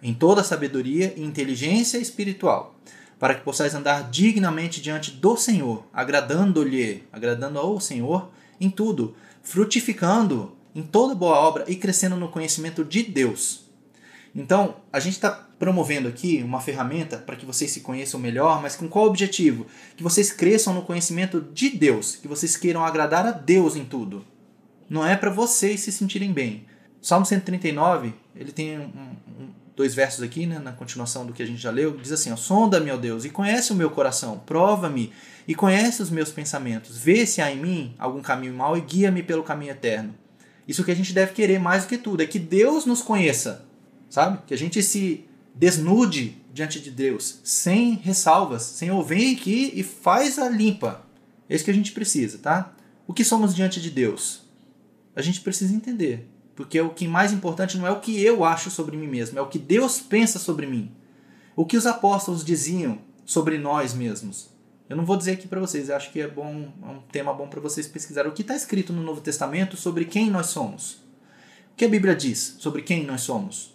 em toda sabedoria e inteligência espiritual, para que possais andar dignamente diante do Senhor, agradando-lhe, agradando ao Senhor em tudo, frutificando em toda boa obra e crescendo no conhecimento de Deus. Então, a gente está promovendo aqui uma ferramenta para que vocês se conheçam melhor, mas com qual objetivo? Que vocês cresçam no conhecimento de Deus, que vocês queiram agradar a Deus em tudo. Não é para vocês se sentirem bem. Salmo 139, ele tem um, um, dois versos aqui, né, na continuação do que a gente já leu, diz assim: Sonda-me, ó Deus, e conhece o meu coração, prova-me e conhece os meus pensamentos, vê se há em mim algum caminho mau e guia-me pelo caminho eterno. Isso que a gente deve querer mais do que tudo, é que Deus nos conheça, sabe? Que a gente se desnude diante de Deus, sem ressalvas. Senhor, vem aqui e faz a limpa. É isso que a gente precisa, tá? O que somos diante de Deus? A gente precisa entender. Porque o que mais importante não é o que eu acho sobre mim mesmo, é o que Deus pensa sobre mim. O que os apóstolos diziam sobre nós mesmos. Eu não vou dizer aqui para vocês, acho que é bom, é um tema bom para vocês pesquisarem. O que está escrito no Novo Testamento sobre quem nós somos? O que a Bíblia diz sobre quem nós somos?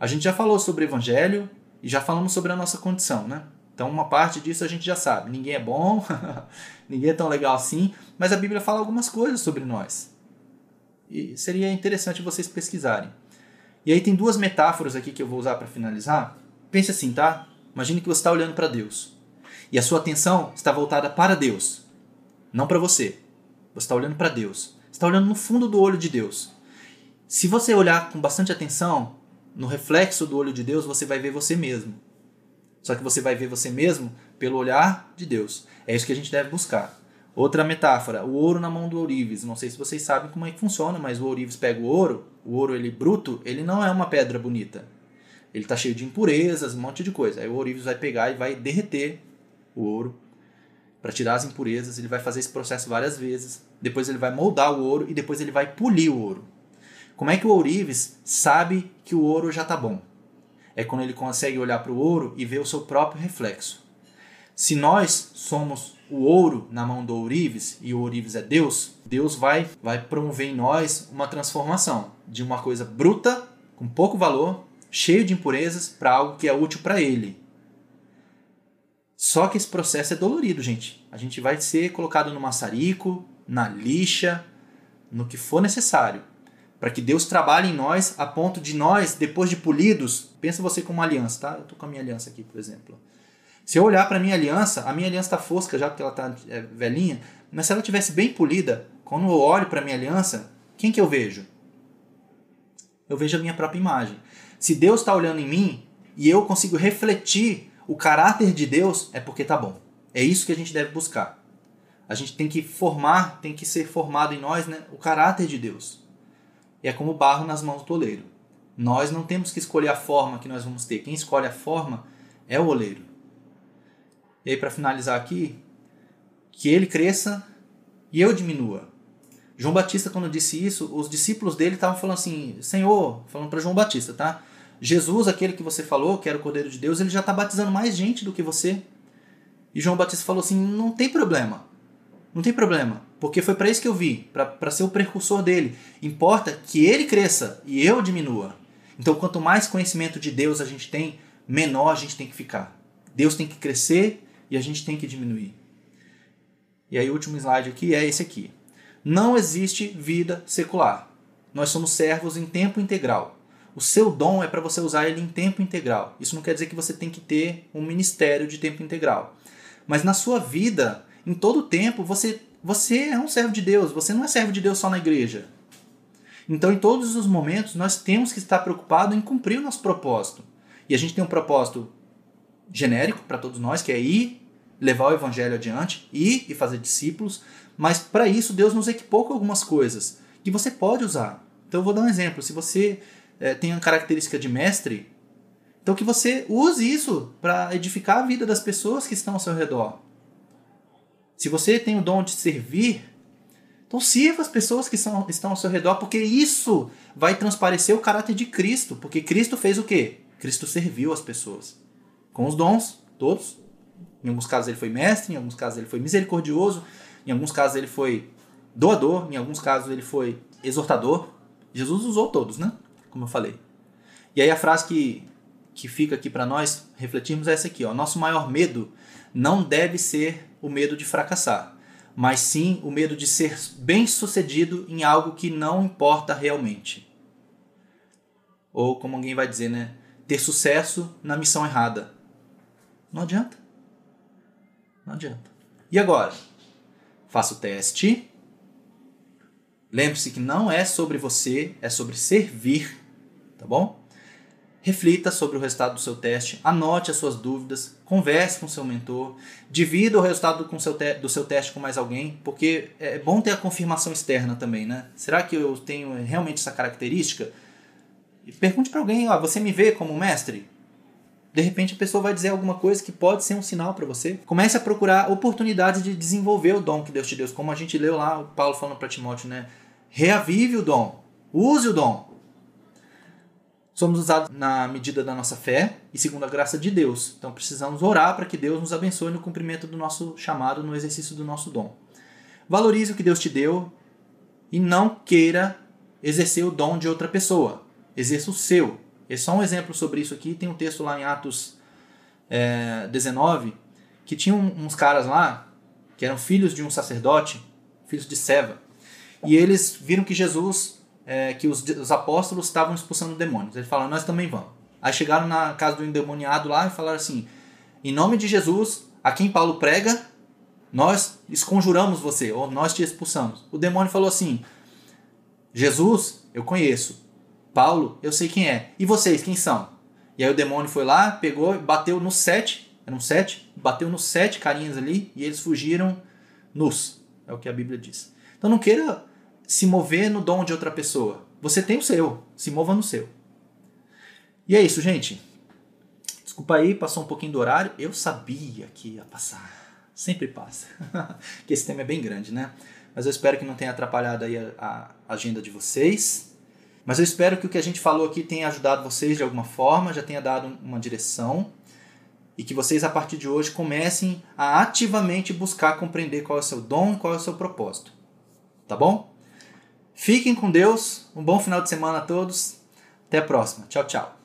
A gente já falou sobre o evangelho e já falamos sobre a nossa condição, né? Então, uma parte disso a gente já sabe. Ninguém é bom, ninguém é tão legal assim, mas a Bíblia fala algumas coisas sobre nós. E seria interessante vocês pesquisarem. E aí tem duas metáforas aqui que eu vou usar para finalizar. Pense assim, tá? Imagine que você está olhando para Deus. E a sua atenção está voltada para Deus, não para você. Você está olhando para Deus. Você está olhando no fundo do olho de Deus. Se você olhar com bastante atenção, no reflexo do olho de Deus, você vai ver você mesmo. Só que você vai ver você mesmo pelo olhar de Deus. É isso que a gente deve buscar. Outra metáfora, o ouro na mão do ourives. Não sei se vocês sabem como é que funciona, mas o ourives pega o ouro, o ouro ele bruto, ele não é uma pedra bonita. Ele está cheio de impurezas, um monte de coisa. Aí o ourives vai pegar e vai derreter o ouro para tirar as impurezas. Ele vai fazer esse processo várias vezes. Depois ele vai moldar o ouro e depois ele vai polir o ouro. Como é que o ourives sabe que o ouro já está bom? É quando ele consegue olhar para o ouro e ver o seu próprio reflexo. Se nós somos o ouro na mão do ourives e o ourives é Deus, Deus vai, vai promover em nós uma transformação de uma coisa bruta, com pouco valor, cheio de impurezas, para algo que é útil para ele. Só que esse processo é dolorido, gente. A gente vai ser colocado no maçarico, na lixa, no que for necessário para que Deus trabalhe em nós a ponto de nós, depois de polidos, pensa você como uma aliança, tá? Eu tô com a minha aliança aqui, por exemplo. Se eu olhar para minha aliança, a minha aliança está fosca já porque ela está é, velhinha, mas se ela tivesse bem polida, quando eu olho para minha aliança, quem que eu vejo? Eu vejo a minha própria imagem. Se Deus está olhando em mim e eu consigo refletir o caráter de Deus, é porque tá bom. É isso que a gente deve buscar. A gente tem que formar, tem que ser formado em nós, né, o caráter de Deus e é como barro nas mãos do oleiro. Nós não temos que escolher a forma que nós vamos ter. Quem escolhe a forma é o oleiro. E aí, para finalizar aqui, que ele cresça e eu diminua. João Batista, quando disse isso, os discípulos dele estavam falando assim: Senhor, falando para João Batista, tá? Jesus, aquele que você falou, que era o Cordeiro de Deus, ele já está batizando mais gente do que você. E João Batista falou assim: não tem problema. Não tem problema. Porque foi para isso que eu vi, para ser o precursor dele. Importa que ele cresça e eu diminua. Então, quanto mais conhecimento de Deus a gente tem, menor a gente tem que ficar. Deus tem que crescer e a gente tem que diminuir. E aí, o último slide aqui é esse aqui. Não existe vida secular. Nós somos servos em tempo integral. O seu dom é para você usar ele em tempo integral. Isso não quer dizer que você tem que ter um ministério de tempo integral. Mas na sua vida, em todo tempo, você, você é um servo de Deus. Você não é servo de Deus só na igreja. Então, em todos os momentos, nós temos que estar preocupados em cumprir o nosso propósito. E a gente tem um propósito genérico para todos nós, que é ir levar o evangelho adiante, ir e fazer discípulos. Mas para isso, Deus nos equipou com algumas coisas que você pode usar. Então, eu vou dar um exemplo. Se você é, tem a característica de mestre, então que você use isso para edificar a vida das pessoas que estão ao seu redor. Se você tem o dom de servir, então sirva as pessoas que são, estão ao seu redor, porque isso vai transparecer o caráter de Cristo. Porque Cristo fez o quê? Cristo serviu as pessoas. Com os dons, todos. Em alguns casos ele foi mestre, em alguns casos ele foi misericordioso, em alguns casos ele foi doador, em alguns casos ele foi exortador. Jesus usou todos, né? como eu falei. E aí a frase que, que fica aqui para nós refletirmos é essa aqui: ó. Nosso maior medo não deve ser o medo de fracassar, mas sim o medo de ser bem sucedido em algo que não importa realmente. Ou como alguém vai dizer, né? Ter sucesso na missão errada. Não adianta. Não adianta. E agora? Faça o teste. Lembre-se que não é sobre você, é sobre servir tá bom? Reflita sobre o resultado do seu teste, anote as suas dúvidas, converse com seu mentor, divida o resultado com seu do seu teste com mais alguém, porque é bom ter a confirmação externa também, né? Será que eu tenho realmente essa característica? E pergunte para alguém, ó, você me vê como mestre? De repente a pessoa vai dizer alguma coisa que pode ser um sinal para você. Comece a procurar oportunidades de desenvolver o dom que Deus te deu, como a gente leu lá, o Paulo falando para Timóteo, né? Reavive o dom, use o dom. Somos usados na medida da nossa fé e segundo a graça de Deus. Então precisamos orar para que Deus nos abençoe no cumprimento do nosso chamado, no exercício do nosso dom. Valorize o que Deus te deu e não queira exercer o dom de outra pessoa. Exerça o seu. É só um exemplo sobre isso aqui. Tem um texto lá em Atos é, 19 que tinha uns caras lá que eram filhos de um sacerdote, filhos de Seva. E eles viram que Jesus é, que os, os apóstolos estavam expulsando demônios. Eles falaram, nós também vamos. Aí chegaram na casa do endemoniado lá e falaram assim: em nome de Jesus, a quem Paulo prega, nós esconjuramos você, ou nós te expulsamos. O demônio falou assim: Jesus, eu conheço. Paulo, eu sei quem é. E vocês, quem são? E aí o demônio foi lá, pegou, bateu nos sete, eram sete, bateu nos sete carinhas ali e eles fugiram nus. É o que a Bíblia diz. Então não queira se mover no dom de outra pessoa. Você tem o seu, se mova no seu. E é isso, gente. Desculpa aí, passou um pouquinho do horário. Eu sabia que ia passar. Sempre passa. que esse tema é bem grande, né? Mas eu espero que não tenha atrapalhado aí a, a agenda de vocês. Mas eu espero que o que a gente falou aqui tenha ajudado vocês de alguma forma, já tenha dado uma direção e que vocês a partir de hoje comecem a ativamente buscar compreender qual é o seu dom qual é o seu propósito. Tá bom? Fiquem com Deus. Um bom final de semana a todos. Até a próxima. Tchau, tchau.